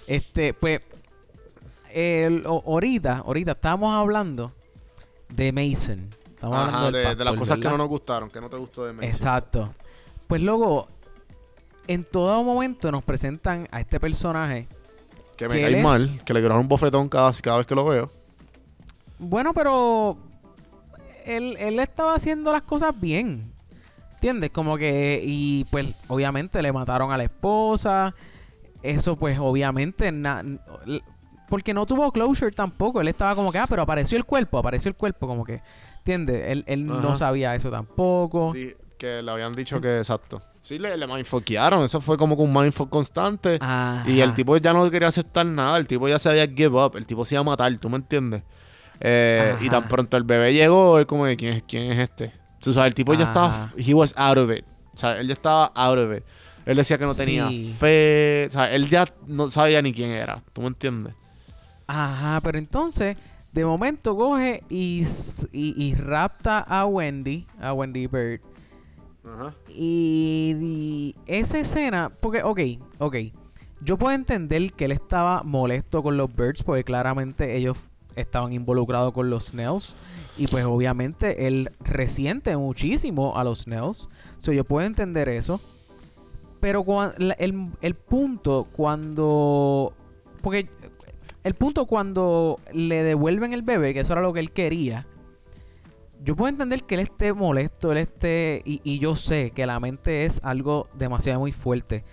Este, pues, el- ahorita, ahorita estábamos hablando de Mason. Estamos Ajá, hablando de, de las cosas que no nos gustaron, que no te gustó de Mason. Exacto. Pues luego, en todo momento nos presentan a este personaje. Que me que cae mal, que le dar un bofetón cada, cada vez que lo veo. Bueno, pero él, él estaba haciendo las cosas bien. ¿Entiendes? Como que, y pues obviamente le mataron a la esposa. Eso pues obviamente, na- porque no tuvo closure tampoco. Él estaba como que, ah, pero apareció el cuerpo, apareció el cuerpo, como que, ¿entiendes? Él, él no sabía eso tampoco. Di- que le habían dicho que exacto. Sí, le, le mindfuckearon. Eso fue como que un mindfuck constante. Y el tipo ya no quería aceptar nada. El tipo ya se había give up. El tipo se iba a matar, ¿tú me entiendes? Eh, y tan pronto el bebé llegó, él como de, ¿quién es, quién es este? Tú sabes, el tipo ya estaba... He was out of it. O sea, él ya estaba out of it. Él decía que no tenía Sí. fe. O sea, él ya no sabía ni quién era. ¿Tú me entiendes? Ajá, pero entonces, de momento coge y, y, y rapta a Wendy, a Wendy Bird. Ajá. Y, y esa escena, porque, ok, ok, yo puedo entender que él estaba molesto con los Birds porque claramente ellos estaban involucrados con los Snells y pues obviamente él resiente muchísimo a los Snells, so yo puedo entender eso. Pero el, el punto cuando... Porque el punto cuando le devuelven el bebé, que eso era lo que él quería, yo puedo entender que él esté molesto, él esté. Y, y yo sé que la mente es algo demasiado muy fuerte.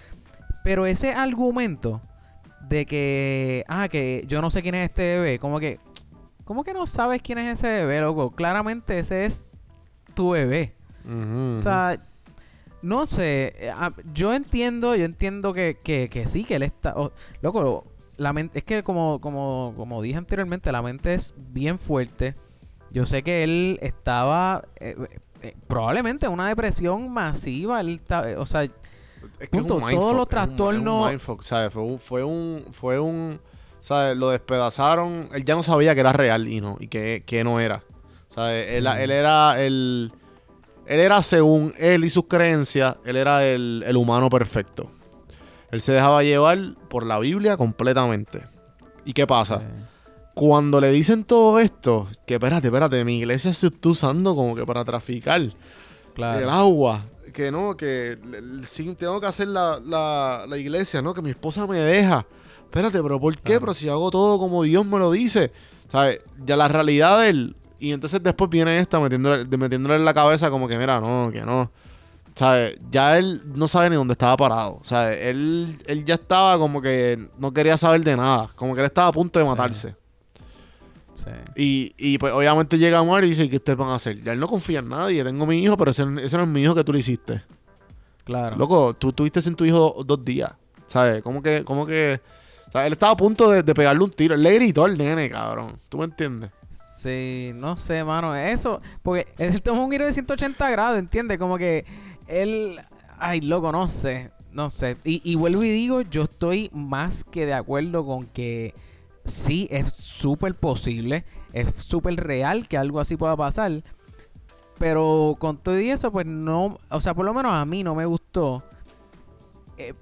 Pero ese argumento de que. Ah, que yo no sé quién es este bebé. Como que. ¿Cómo que no sabes quién es ese bebé, loco? Claramente ese es tu bebé. O sea, no sé. eh, Yo entiendo, yo entiendo que, que, que sí, que él está. oh, loco, la mente. Es que como, como, como dije anteriormente, la mente es bien fuerte. Yo sé que él estaba. eh, eh, probablemente en una depresión masiva. Él está- eh, o sea, Es que Punto, es un todos los un- trastornos- Es un mindfuck, ¿sabes? Fue un, fue un, fue un, ¿sabes? Lo despedazaron. Él ya no sabía que era real y no, y que, que no era. ¿Sabes? Él, Sí. él era el, él era según él y sus creencias, él era el, el humano perfecto. Él se dejaba llevar por la Biblia completamente. ¿Y qué pasa? Cuando le dicen todo esto, que espérate, espérate, mi iglesia se está usando como que para traficar claro. el agua. Que no, que l- l- sí, tengo que hacer la, la- la iglesia, ¿no? Que mi esposa me deja. Espérate, pero ¿por qué? Pero si hago todo como Dios me lo dice. ¿Sabes? Ya la realidad de él. Y entonces después viene esta metiéndole, en la cabeza como que, mira, no, que no. ¿Sabes? Ya él no sabe ni dónde estaba parado. ¿Sabes? Él, él ya estaba como que no quería saber de nada. Como que él estaba a punto de matarse. Sí. Y, y pues obviamente llega Omar y dice, ¿qué ustedes van a hacer? Ya él no confía en nadie. Tengo mi hijo, pero ese, ese no es mi hijo que tú le hiciste. Claro. Loco, tú tuviste sin tu hijo do- dos días. ¿Sabes? ¿Cómo que, cómo que. O sea, él estaba a punto de, pegarle un tiro. Él le gritó al nene, cabrón. ¿Tú me entiendes? Sí, no sé, mano. Eso, porque él [laughs] tomó un giro de 180 grados, ¿entiendes? Como que él. Ay, loco, no sé. No sé. Y, y vuelvo y digo, yo estoy más que de acuerdo con que sí, es súper posible. Es súper real que algo así pueda pasar. Pero con todo y eso, pues no. O sea, por lo menos a mí no me gustó. eh,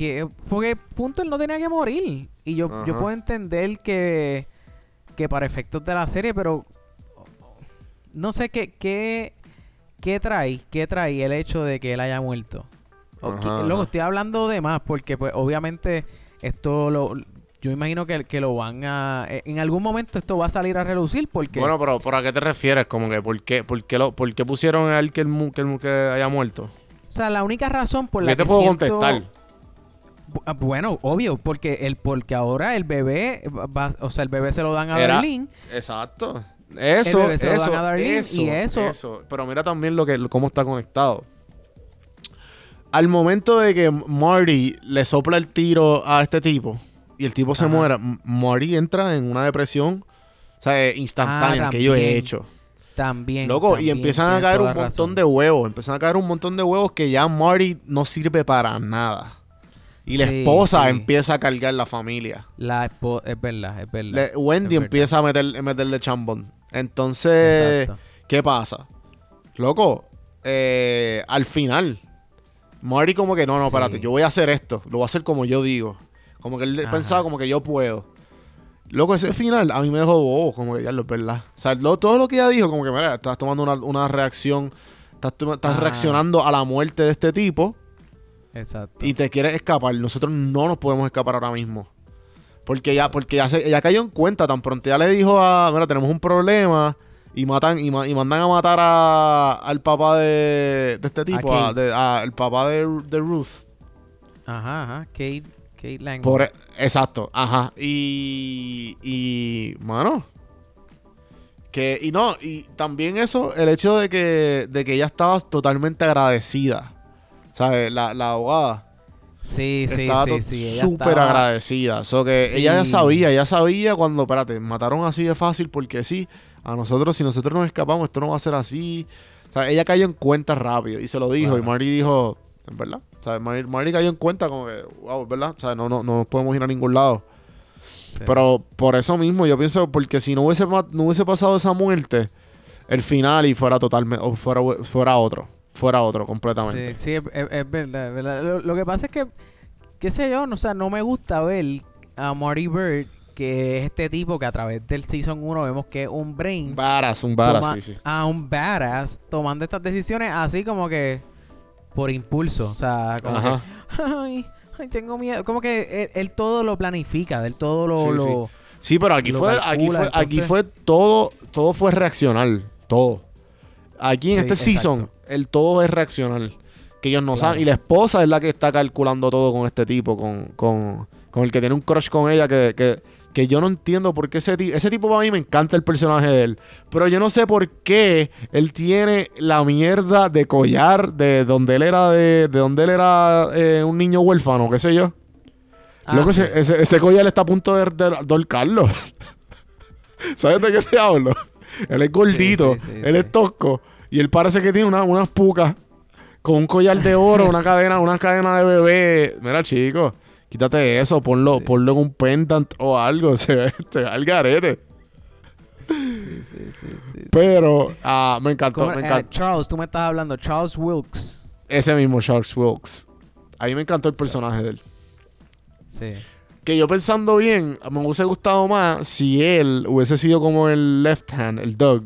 que. Porque, punto, él no tenía que morir. Y yo, yo puedo entender que que para efectos de la serie, pero no sé qué, qué, qué trae, qué trae el hecho de que él haya muerto. Luego estoy hablando de más porque pues obviamente esto lo yo imagino que, que, lo van a... Eh, en algún momento esto va a salir a reducir porque... Bueno, pero ¿por a qué te refieres? Como que ¿por qué, por qué, lo, por qué pusieron a él que, el, que, el, que haya muerto? O sea, la única razón por la que... ¿Qué te puedo contestar? Ah, bueno, obvio, porque el porque ahora el bebé va, o sea, el bebé se lo dan a Darlene. Exacto. Eso, el se eso, lo dan a Darlene eso, y eso, eso. Pero mira también lo que cómo está conectado. Al momento de que Marty le sopla el tiro a este tipo, y el tipo se muera, Marty entra en una depresión, o sea, eh, instantánea ah, que yo he hecho. También. Loco, y empiezan a caer un montón de huevos. Empiezan a caer un montón de huevos que ya Marty no sirve para nada. Y la esposa empieza a cargar la familia. La esposa, es verdad, es verdad. Wendy empieza a meter, meterle chambón. Entonces, ¿qué pasa? Loco, eh, al final, Marty como que no, no, espérate, yo voy a hacer esto. Lo voy a hacer como yo digo. Como que él pensaba como que yo puedo. Loco, ese final a mí me dejó bobo, como que ya lo es verdad. O sea, todo lo que ella dijo, como que, mira, estás tomando una, reacción, estás, estás ah. reaccionando a la muerte de este tipo. Exacto. Y te quieres escapar. Nosotros no nos podemos escapar ahora mismo. Porque ya, porque ya, se, ya cayó en cuenta, tan pronto ya le dijo a, mira, tenemos un problema y matan y, mandan a matar a, al papá de, de este tipo, a, el papá de, de Ruth. Ajá, ajá, Kate por, e, exacto, ajá. Y, y, mano, que, y no, y también eso, el hecho de que, de que ella estaba totalmente agradecida. ¿Sabes? La, la abogada. Sí, sí, sí, sí. Súper agradecida. So que ella ya sabía, ya sabía cuando, espérate, mataron así de fácil porque sí, a nosotros, si nosotros nos escapamos, esto no va a ser así. O sea, ella cayó en cuenta rápido y se lo dijo. Y Mari dijo, ¿en verdad? O sea, Mari, cayó en cuenta como que, wow, ¿verdad? O sea, no, no, no podemos ir a ningún lado. Pero por eso mismo yo pienso, porque si no hubiese, no hubiese pasado esa muerte, el final y fuera totalmente, o fuera, fuera otro, fuera otro completamente. Sí, sí, es, verdad, verdad. Lo, que pasa es que, qué sé yo, no, o sea, no me gusta ver a Marty Bird, que es este tipo que a través del Season 1 vemos que es un brain. Badass, un badass, sí, sí. A un badass tomando estas decisiones así como que por impulso. O sea, como que, ay, ay, tengo miedo. Como que él, todo lo planifica, él todo lo... Sí, pero aquí fue, aquí fue, aquí fue todo, todo fue reaccional, todo. Aquí en este season, el todo es reaccional. Que ellos no saben. Y la esposa es la que está calculando todo con este tipo, con, con, con el que tiene un crush con ella, que, que que yo no entiendo por qué ese tipo, ese tipo a mí me encanta el personaje de él, pero yo no sé por qué él tiene la mierda de collar de donde él era de, de donde él era eh, un niño huérfano, qué sé yo. Ah, ese, ese, collar está a punto de, de, Carlos. [laughs] ¿Sabes de qué te hablo? Él es gordito, él es tosco y él parece que tiene una, unas pucas con un collar de oro, una cadena, una cadena de bebé. Mira, chico. Quítate eso, ponlo, ponlo en un pendant o algo, [laughs] se ve este, al garete. Sí, sí, sí, sí. Pero ah, me encantó, me encantó. Eh, Charles, tú me estás hablando, Charles Wilkes. Ese mismo Charles Wilkes. A mí me encantó el personaje de él. Sí. Que yo pensando bien, me hubiese gustado más si él hubiese sido como el left hand, el Doug.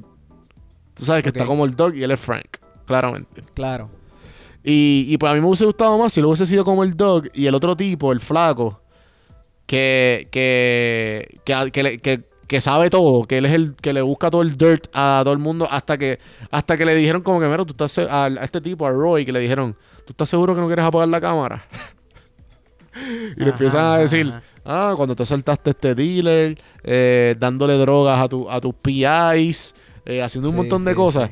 Tú sabes que está como el Doug y él es Frank, claramente. Claro. Y, y pues a mí me hubiese gustado más si lo hubiese sido como el Dog y el otro tipo, el flaco, que, que, que, que, sabe todo, que él es el que le busca todo el dirt a todo el mundo hasta que hasta que le dijeron como que, mira, tú estás a, este tipo, a Roy, que le dijeron, ¿tú estás seguro que no quieres apagar la cámara? [laughs] y le empiezan a decir, ah, cuando te saltaste este dealer, eh, dándole drogas a, tu, a tus PIs, eh, haciendo un montón de cosas.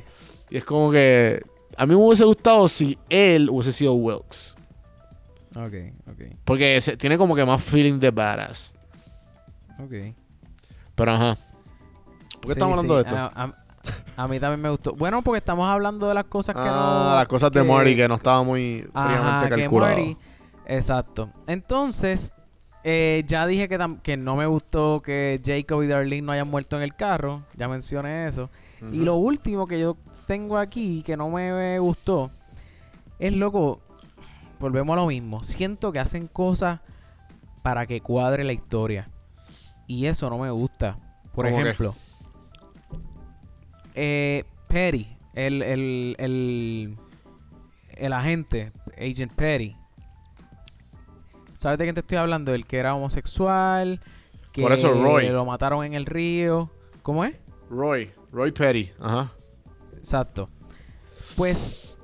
Y es como que a mí me hubiese gustado si él hubiese sido Wilkes. Ok, ok. Porque tiene como que más feeling de badass. Ok. Pero ajá. ¿Por qué estamos hablando de esto? A, mí también me gustó. Bueno, porque estamos hablando de las cosas que ah, no. las cosas de Marty que no estaba muy fríamente calculado. exacto. Entonces, eh, ya dije que, que no me gustó que Jacob y Darlene no hayan muerto en el carro. Ya mencioné eso. Y lo último que yo tengo aquí que no me gustó es loco. Volvemos a lo mismo. Siento que hacen cosas para que cuadre la historia. Y eso no me gusta. Por ejemplo, eh, Perry, el, el, el agente, Agent Petty. ¿Sabes de quién te estoy hablando? El que era homosexual, que Por eso Roy. lo mataron en el río. ¿Cómo es? Roy. Roy Petty. Ajá. Exacto. Pues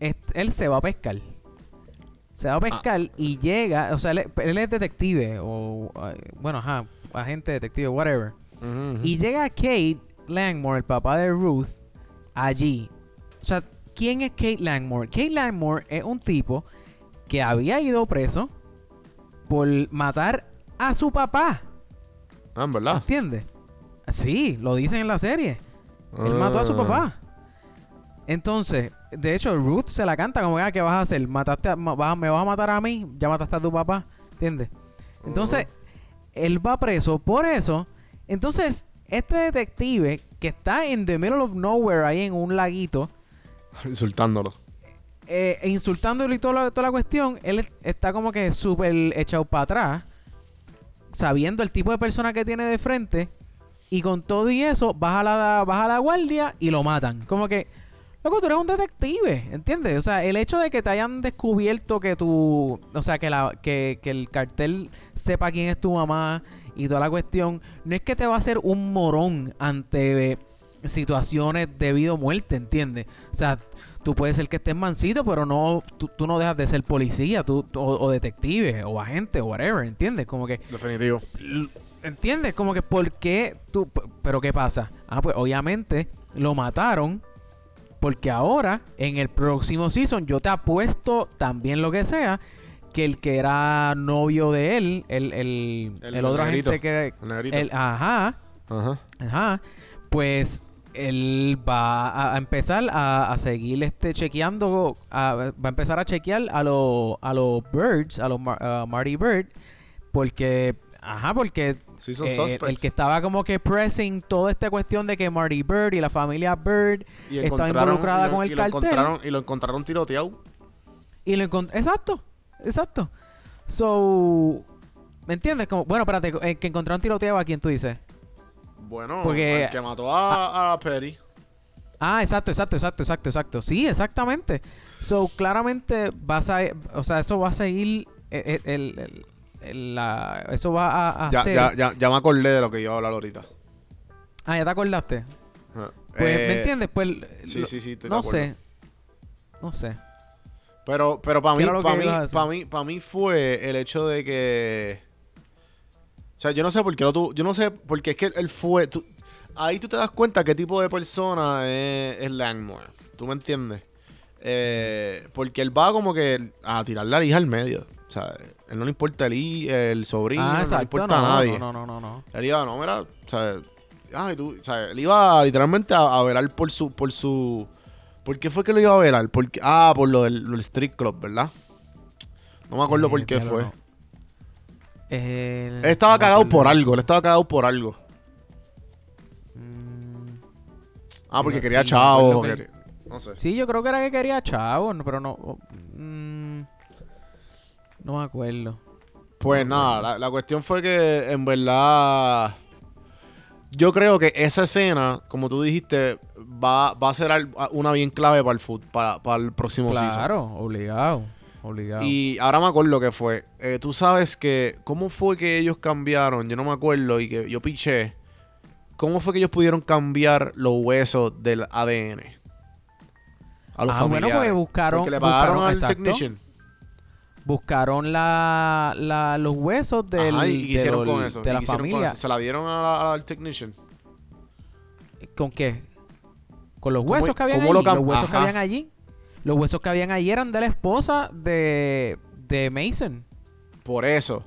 él se va a pescar. Se va a pescar y llega, o sea, él, él es detective o eh, bueno, ajá, agente detective, whatever. Y llega Kate Langmore, el papá de Ruth, allí. O sea, ¿quién es Kate Langmore? Kate Langmore es un tipo que había ido preso por matar a su papá. Ah, verdad. ¿Entiendes? Sí, lo dicen en la serie. Él mató a su Ah. papá. Entonces, de hecho, Ruth se la canta como, ah, ¿qué vas a hacer? ¿Mataste a- vas- ¿Me vas a matar a mí? ¿Ya mataste a tu papá? ¿Entiendes? Entonces, él va preso por eso. Entonces, este detective que está en the middle of nowhere, ahí en un laguito, [laughs] Insultándolo. Eh, e insultándolo y toda la, la cuestión, él es- está como que súper echado para atrás, sabiendo el tipo de persona que tiene de frente, y con todo y eso, baja la, baja la guardia y lo matan. Como que, loco, tú eres un detective, ¿entiendes? O sea, el hecho de que te hayan descubierto que tú, o sea, que, la, que, el cartel sepa quién es tu mamá y toda la cuestión, no es que te va a hacer un morón ante situaciones debido a muerte, ¿entiendes? O sea, tú puedes ser que estés mansito, pero no, tú, tú no dejas de ser policía, tú, o, o detective, o agente, o whatever, ¿entiendes? Como que, Definitivo. ¿entiendes? Como que, ¿por qué tú? Pero ¿qué pasa? Ah, pues obviamente lo mataron, porque ahora, en el próximo season, yo te apuesto también lo que sea, que el que era novio de él, el, el, El el otro negrito. agente que... El, ajá, Ajá. Ajá. Pues él va a, empezar a, a seguir este chequeando, a- va a empezar a chequear a los a los Birds, a los Mar- Marty Bird, porque, ajá, porque Sí, eh, el que estaba como que pressing toda esta cuestión de que Marty Bird y la familia Bird Y encontraron- involucrada y lo- con el y cartel. encontraron- y lo encontraron tiroteado. y lo encont- exacto, exacto. So, ¿me entiendes? Como, bueno, espérate, eh, que encontraron tiroteo a quién tú dices. Bueno, Porque- el que mató a, a Perry. Ah, exacto, exacto, exacto, exacto, exacto. Sí, exactamente. So, claramente vas a, o sea, eso va a seguir, eh, eh, el, el- el- la- eso va a, a Ya, ya, ya, ya me acordé de lo que iba a hablar ahorita. Ah, ya te acordaste. Ajá. Pues, Eh, ¿me entiendes? Pues, Sí, lo- sí, sí. de no sé, no sé. Pero, pero para ¿Qué mí, para mí, para mí, para mí fue el hecho de que. O sea, yo no sé por qué lo tuvo. Yo no sé, porque es que él fue. tú- ahí tú te das cuenta qué tipo de persona es, es Langmore. ¿Tú me entiendes? Eh, porque él va como que a tirar la hija al medio. O sea, él no le importa el, el sobrino, ah, no le importa No, a nadie. no, no, no, no, no. Él iba, no, mira, o sea, ay, tú, o sea, él iba literalmente a, a velar por su, por su, ¿por qué fue que lo iba a velar? Porque, ah, por lo del, lo del street club, ¿verdad? No me acuerdo Eh, por qué diablo, fue. no. Él estaba cagado por algo, él estaba cagado por algo. Mm, Ah, porque Sí, quería me chavo. acuerdo que- quería- No sé. Sí, yo creo que era que quería chavo, pero no. oh, mm, no me acuerdo. Pues nada, la, la cuestión fue que en verdad. Yo creo que esa escena, como tú dijiste, va, va a ser al- una bien clave para el foot, para, para el próximo season. Claro, obligado. Obligado. Y ahora me acuerdo que fue. Eh, tú sabes que. ¿Cómo fue que ellos cambiaron? Yo no me acuerdo y que yo piché. ¿Cómo fue que ellos pudieron cambiar los huesos del ADN? A los Ah, bueno, pues buscaron- Porque le pagaron buscaron, al exacto. technician. Buscaron la, la- los huesos del, Ajá, ¿y qué de hicieron los- con eso? de ¿Y la hicieron con familia. eso? ¿Se la dieron a la- al technician? ¿Con qué? Con los ¿Cómo- huesos que habían cómo allí. los huesos que Ajá. habían allí. Los huesos que habían allí eran de la esposa de, de Mason. Por eso.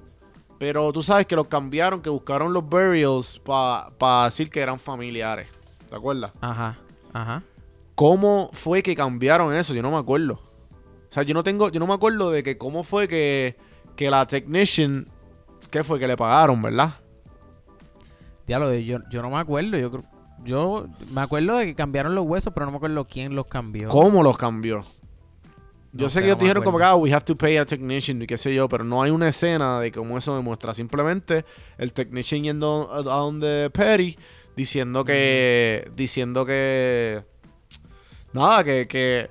Pero tú sabes que los cambiaron, que buscaron los burials para decir que eran familiares. ¿Te acuerdas? Ajá, ajá. ¿Cómo fue que cambiaron eso? Yo no me acuerdo. O sea, yo no tengo, yo no me acuerdo de que cómo fue que, que la technician, ¿qué fue que le pagaron, verdad? Diablo, yo, yo no me acuerdo. Yo, creo- yo me acuerdo de que cambiaron los huesos, pero no me acuerdo quién los cambió. ¿Cómo los cambió? Yo No sé sé, que ellos no dijeron como que, ah, we have to pay a technician y qué sé yo, pero no hay una escena de cómo eso demuestra. Simplemente el technician yendo a, donde Perry diciendo que, diciendo que, nada, que, que,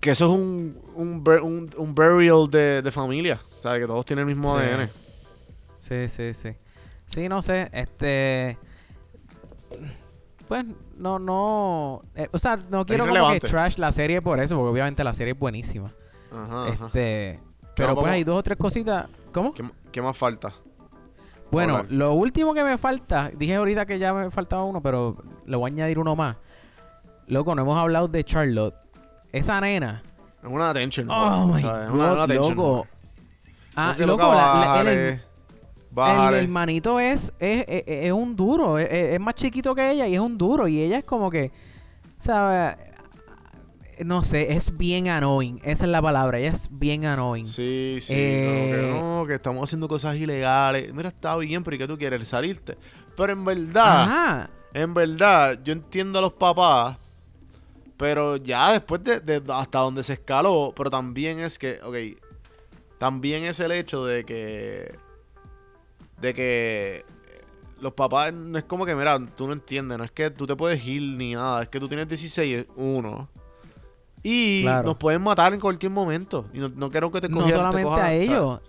que eso es un, un, un- un burial de, de familia. ¿Sabes? Que todos tienen el mismo Sí. ADN. Sí, sí, sí. Sí, no sé, este... Pues, no, no... eh, o sea, no quiero como que trash la serie por eso, porque obviamente la serie es buenísima. Ajá, ajá. Este... Pero pues vamos- hay dos o tres cositas... ¿Cómo? ¿Qué, qué más falta? Bueno, lo último que me falta, dije ahorita que ya me faltaba uno, pero le voy a añadir uno más. Loco, no hemos hablado de Charlotte. Esa nena. Es una attention. Oh my ¿sabes? Es una, una god, attention. loco. Ah, loco, la- la- el, bájale, el- el hermanito es, es, es- es un duro. Es, más chiquito que ella y es un duro. Y ella es como que, ¿sabes? No sé, es bien annoying. Esa es la palabra. Ella es bien annoying. Sí, sí. Eh, como que no, que estamos haciendo cosas ilegales. Mira, está bien, pero ¿y qué tú quieres? Salirte. Pero en verdad, Ajá. en verdad, yo entiendo a los papás. Pero ya después de, de hasta donde se escaló, pero también es que, ok, también es el hecho de que, de que los papás, no es como que, mira, tú no entiendes, no es que tú te puedes ir ni nada, es que tú tienes 16, es uno. Y Claro. nos pueden matar en cualquier momento. Y no, no quiero que te No cogieran- te solamente cojan, a ¿sabes? ellos.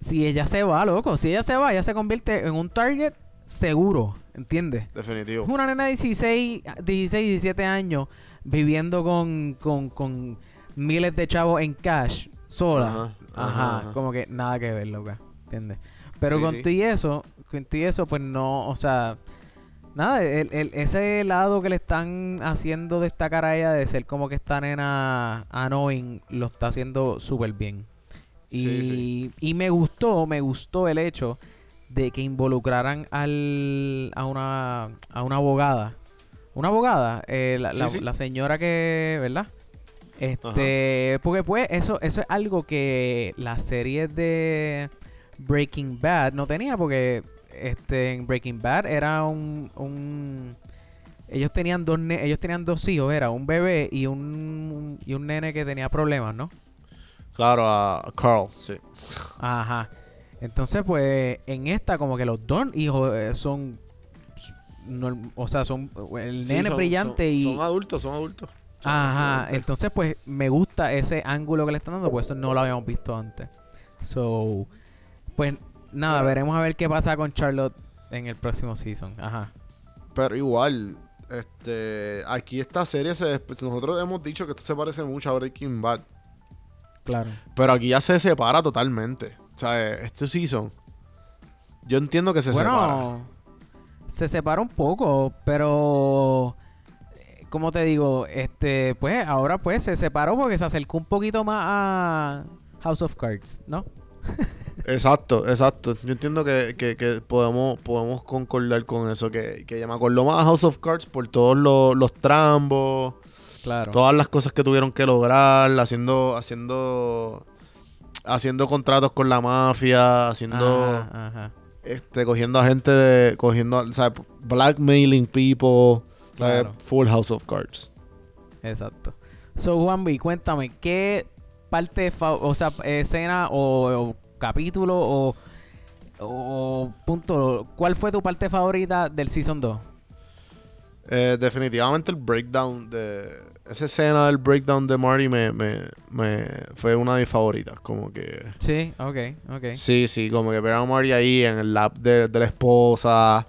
Si ella se va, loco. Si ella se va, ella se convierte en un target seguro. ¿Entiendes? Definitivo. Una nena de 16, 16, 17 años viviendo con, con, con miles de chavos en cash, sola. Ajá, Ajá, ajá, ajá. como que nada que ver, loca. ¿Entiendes? Pero Sí, con sí. y eso, con y eso, pues no, o sea, nada, el, el- ese lado que le están haciendo destacar a ella de ser como que esta nena annoying, lo está haciendo súper bien. Y, Sí, y me gustó, me gustó el hecho de que involucraran al, a, una, a una abogada. Una abogada, eh, la, Sí, la- sí. la señora que, ¿verdad? Este, porque pues eso, eso es algo que la serie de Breaking Bad no tenía, porque este en Breaking Bad era un, un ellos tenían dos ne- ellos tenían dos hijos, era un bebé y un y un nene que tenía problemas, ¿no? Claro, a, Carl, sí. Ajá. Entonces, pues, en esta, como que los dos hijos eh, son. o sea, son. El Sí, nene son- brillante son- y. Son adultos, son adultos. Ajá. Entonces, pues, me gusta ese ángulo que le están dando, pues eso no lo habíamos visto antes. So. Pues, nada, veremos a ver qué pasa con Charlotte en el próximo season. Ajá. Pero igual, este, aquí esta serie se nosotros hemos dicho que esto se parece mucho a Breaking Bad, Claro. pero aquí ya se separa totalmente. O sea, este season yo entiendo que se separa. bueno, se separa un poco, pero eh, como te digo, este, pues ahora pues se separó porque se acercó un poquito más a House of Cards, ¿no? Exacto, exacto. Yo entiendo que, que, que podemos, podemos concordar con eso, que, que ya me acuerdo más a House of Cards por todos los, los trambos, Claro. todas las cosas que tuvieron que lograr, haciendo, haciendo, haciendo contratos con la mafia, haciendo Ajá, ajá. este, cogiendo a gente de, cogiendo, sea, blackmailing people, ¿sabes? Claro. full House of Cards. Exacto. So, Juan B, cuéntame, ¿qué parte, o sea, escena o, o capítulo o, o punto, cuál fue tu parte favorita del Season 2? Eh, definitivamente el breakdown de esa escena del breakdown de Marty me, me, me fue una de mis favoritas, como que Sí, ok, ok. sí, sí, como que ver a Marty ahí en el lap de, de la esposa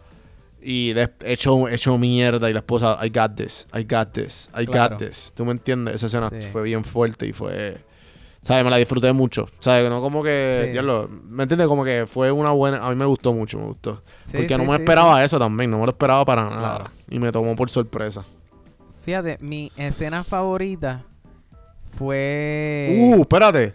y de- hecho, hecho mierda y la esposa I got this, I got this, I Claro. got this. ¿Tú me entiendes? Esa escena Sí. fue bien fuerte y fue ¿Sabes? Me la disfruté mucho. ¿Sabes? No como que. Sí. diablo, ¿Me entiendes? Como que fue una buena. A mí me gustó mucho, me gustó. Sí, Porque sí, no me esperaba eso también. No me lo esperaba para nada. Claro. Y me tomó por sorpresa. Fíjate, mi escena favorita fue... Uh, espérate.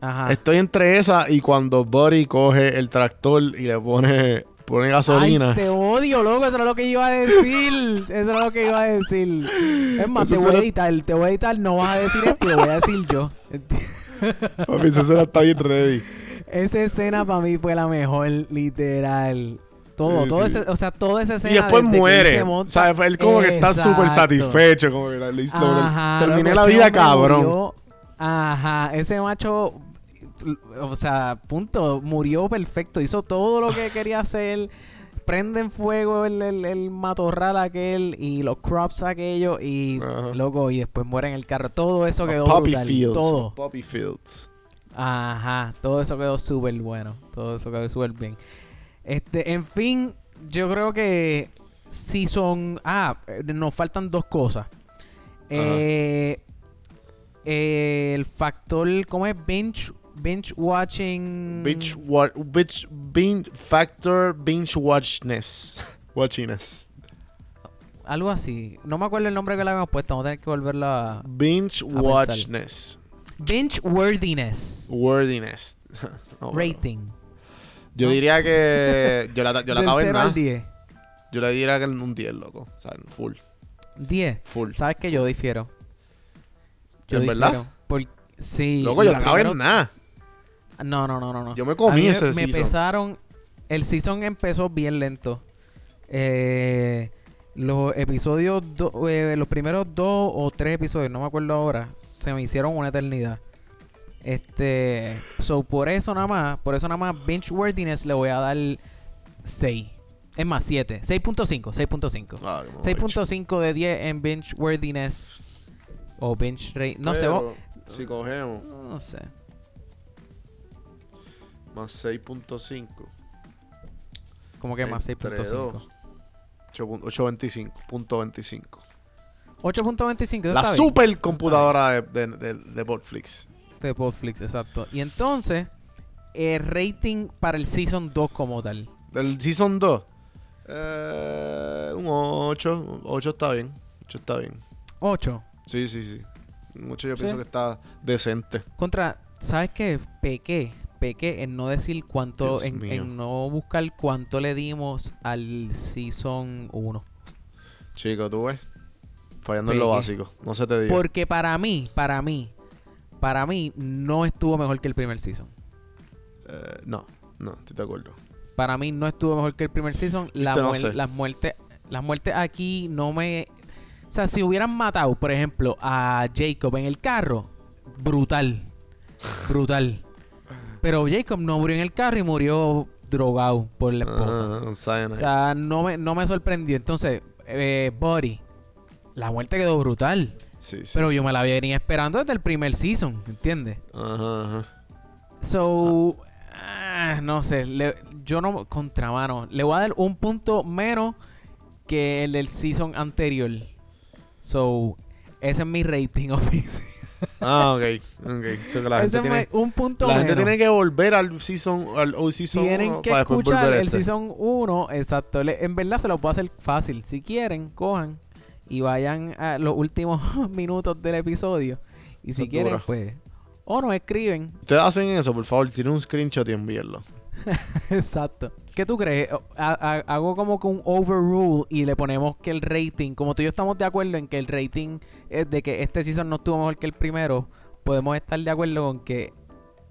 Ajá. Estoy entre esa y cuando Buddy coge el tractor y le pone, pone gasolina. Ay, te odio, loco. Eso era lo que iba a decir. Eso era lo que iba a decir. Es más, Eso te voy a editar. Te voy a editar. No vas a decir esto. Lo voy a decir yo. [laughs] Papi, esa escena está bien ready. Esa escena para mí fue la mejor, literal. Todo, Sí, todo sí. ese, o sea, toda esa escena. Y después que muere. se monta- ¿Sabes? Él como que está súper satisfecho. Como que listo. Ajá, terminé la vida cabrón. murió. Ajá, ese macho, o sea, punto, murió perfecto, hizo todo lo que [laughs] quería hacer, prenden fuego el, el, el matorral aquel y los crops aquellos y Ajá. loco y después mueren en el carro. Todo eso quedó Poppy brutal. Fields. Todo. Poppy Fields. Ajá, todo eso quedó súper bueno. Todo eso quedó súper bien. Este, en fin, yo creo que si son. Ah, nos faltan dos cosas. Eh, eh, el factor, ¿cómo es? Binge, binge watching. Binge, wa- binge, binge factor binge watchness. [laughs] Watchiness. Algo así. No me acuerdo el nombre que le habíamos puesto. Vamos a tener que volverlo a. Binge pensar. watchness. Binge worthiness. [laughs] No, pero- Rating. Yo diría que. Yo la, yo la [laughs] acabo en 0 al nada. 10. Yo le diría que en un 10, loco. O sea, en full. 10. Full. ¿Sabes que yo difiero? Yo ¿En verdad? Por- sí. Loco, yo la acabo en nada. No, no, no, no, no. Yo me comí ese me season. empezaron. El season empezó bien lento. Eh, los episodios, do- eh, los primeros dos o tres episodios, no me acuerdo ahora, se me hicieron una eternidad. Este, so por eso nada más, por eso nada más binge worthiness le voy a dar 6. Es más 7, 6.5, 6.5. Ah, qué mamabicho. 6.5 de 10 en binge worthiness o binge rate, no sé, vos- Pero, Si cogemos no sé. Más 6.5. Como que más Entre 6.5. dos. 8.25. Punto 25. 8.25, eso La está bien. super computadora de, de, de, de Botflix. De Podflix, exacto. Y entonces, el rating para el Season 2 como tal. Del Season 2. Eh, un 8. 8 está bien. 8 está bien. 8. Sí, sí, sí. 8 yo Sí. pienso que está decente. Contra, ¿sabes qué? Pequé. Pequé en no decir cuánto, en, no buscar cuánto le dimos al Season 1. Chico, tú ves. Fallando en lo básico. No se te diga. Porque para mí, para mí, para mí no estuvo mejor que el primer Season. Eh, no, no, estoy de acuerdo. Para mí no estuvo mejor que el primer season. La Viste, no muer- sé. Las muertes. Las muertes aquí no me. O sea, si hubieran matado, por ejemplo, a Jacob en el carro, brutal. Brutal. Pero Jacob no murió en el carro y murió drogado por la esposa. Ah. O sea, no me, no me sorprendió. Entonces, eh, Buddy, la muerte quedó brutal. sí, sí, pero sí. yo me la venía esperando desde el primer season, ¿entiendes? Ajá, ajá. So, ah, no sé, le- yo no contramano. Le voy a dar un punto menos que el del season anterior. So, ese es mi rating [laughs] oficial. Ah, ok. Ok. So que la ese gente, es tiene, un punto la gente menos. tiene que volver al season, al old season Tienen que para después escuchar volver a el este. season 1, exacto. Le- en verdad se lo puedo hacer fácil. Si quieren, cojan y vayan a los últimos [laughs] minutos del episodio. Y si Eso quieren, dura. pues, o nos escriben Ustedes hacen eso, por favor, tienen un screenshot y envíenlo. [laughs] Exacto. ¿Qué tú crees? Ha- ha- hago como que un overrule y le ponemos que el rating, como tú y yo estamos de acuerdo en que el rating es de que este season no estuvo mejor que el primero, podemos estar de acuerdo con que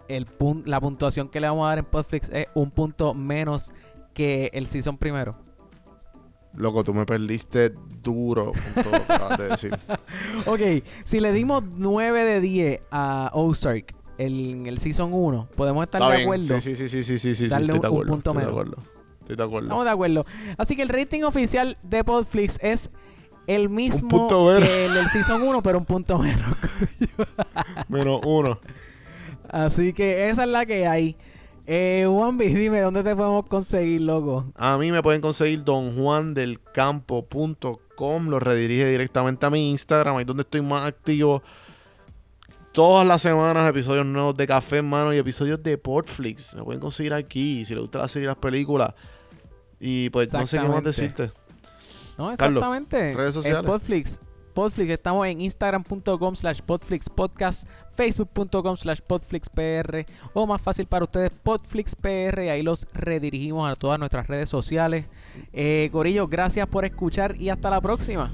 el pun- la puntuación que le vamos a dar en Podflix es un punto menos que el season primero. Loco, tú me perdiste duro con todo lo que acabas de decir. [laughs] Ok, si le dimos 9 de 10 a Ozark el- en el season 1, podemos estar Está de bien. acuerdo. Sí, sí, sí, sí, sí, sí, sí, Darle estoy un- de un acuerdo. punto estoy de menos. acuerdo. Estoy de acuerdo. Estamos de acuerdo. Así que el rating oficial de Podflix es el mismo menos. que el del Season 1, pero un punto menos. [laughs] Menos uno. Así que esa es la que hay. Eh, Juanvi, dime, ¿dónde te podemos conseguir, loco? A mí me pueden conseguir donjuandelcampo.com. Lo redirige directamente a mi Instagram, ahí donde estoy más activo. Todas las semanas, episodios nuevos de Café en Mano y episodios de Portflix. Me pueden conseguir aquí, si les gusta la serie y las películas. Y pues no sé qué más decirte. No, Carlos, exactamente. redes sociales. Es Podflix. Podflix, estamos en instagram.com slash podflixpodcast, facebook.com slash podflixpr o más fácil para ustedes, podflixpr, ahí los redirigimos a todas nuestras redes sociales. Eh, Corillo, gracias por escuchar y hasta la próxima.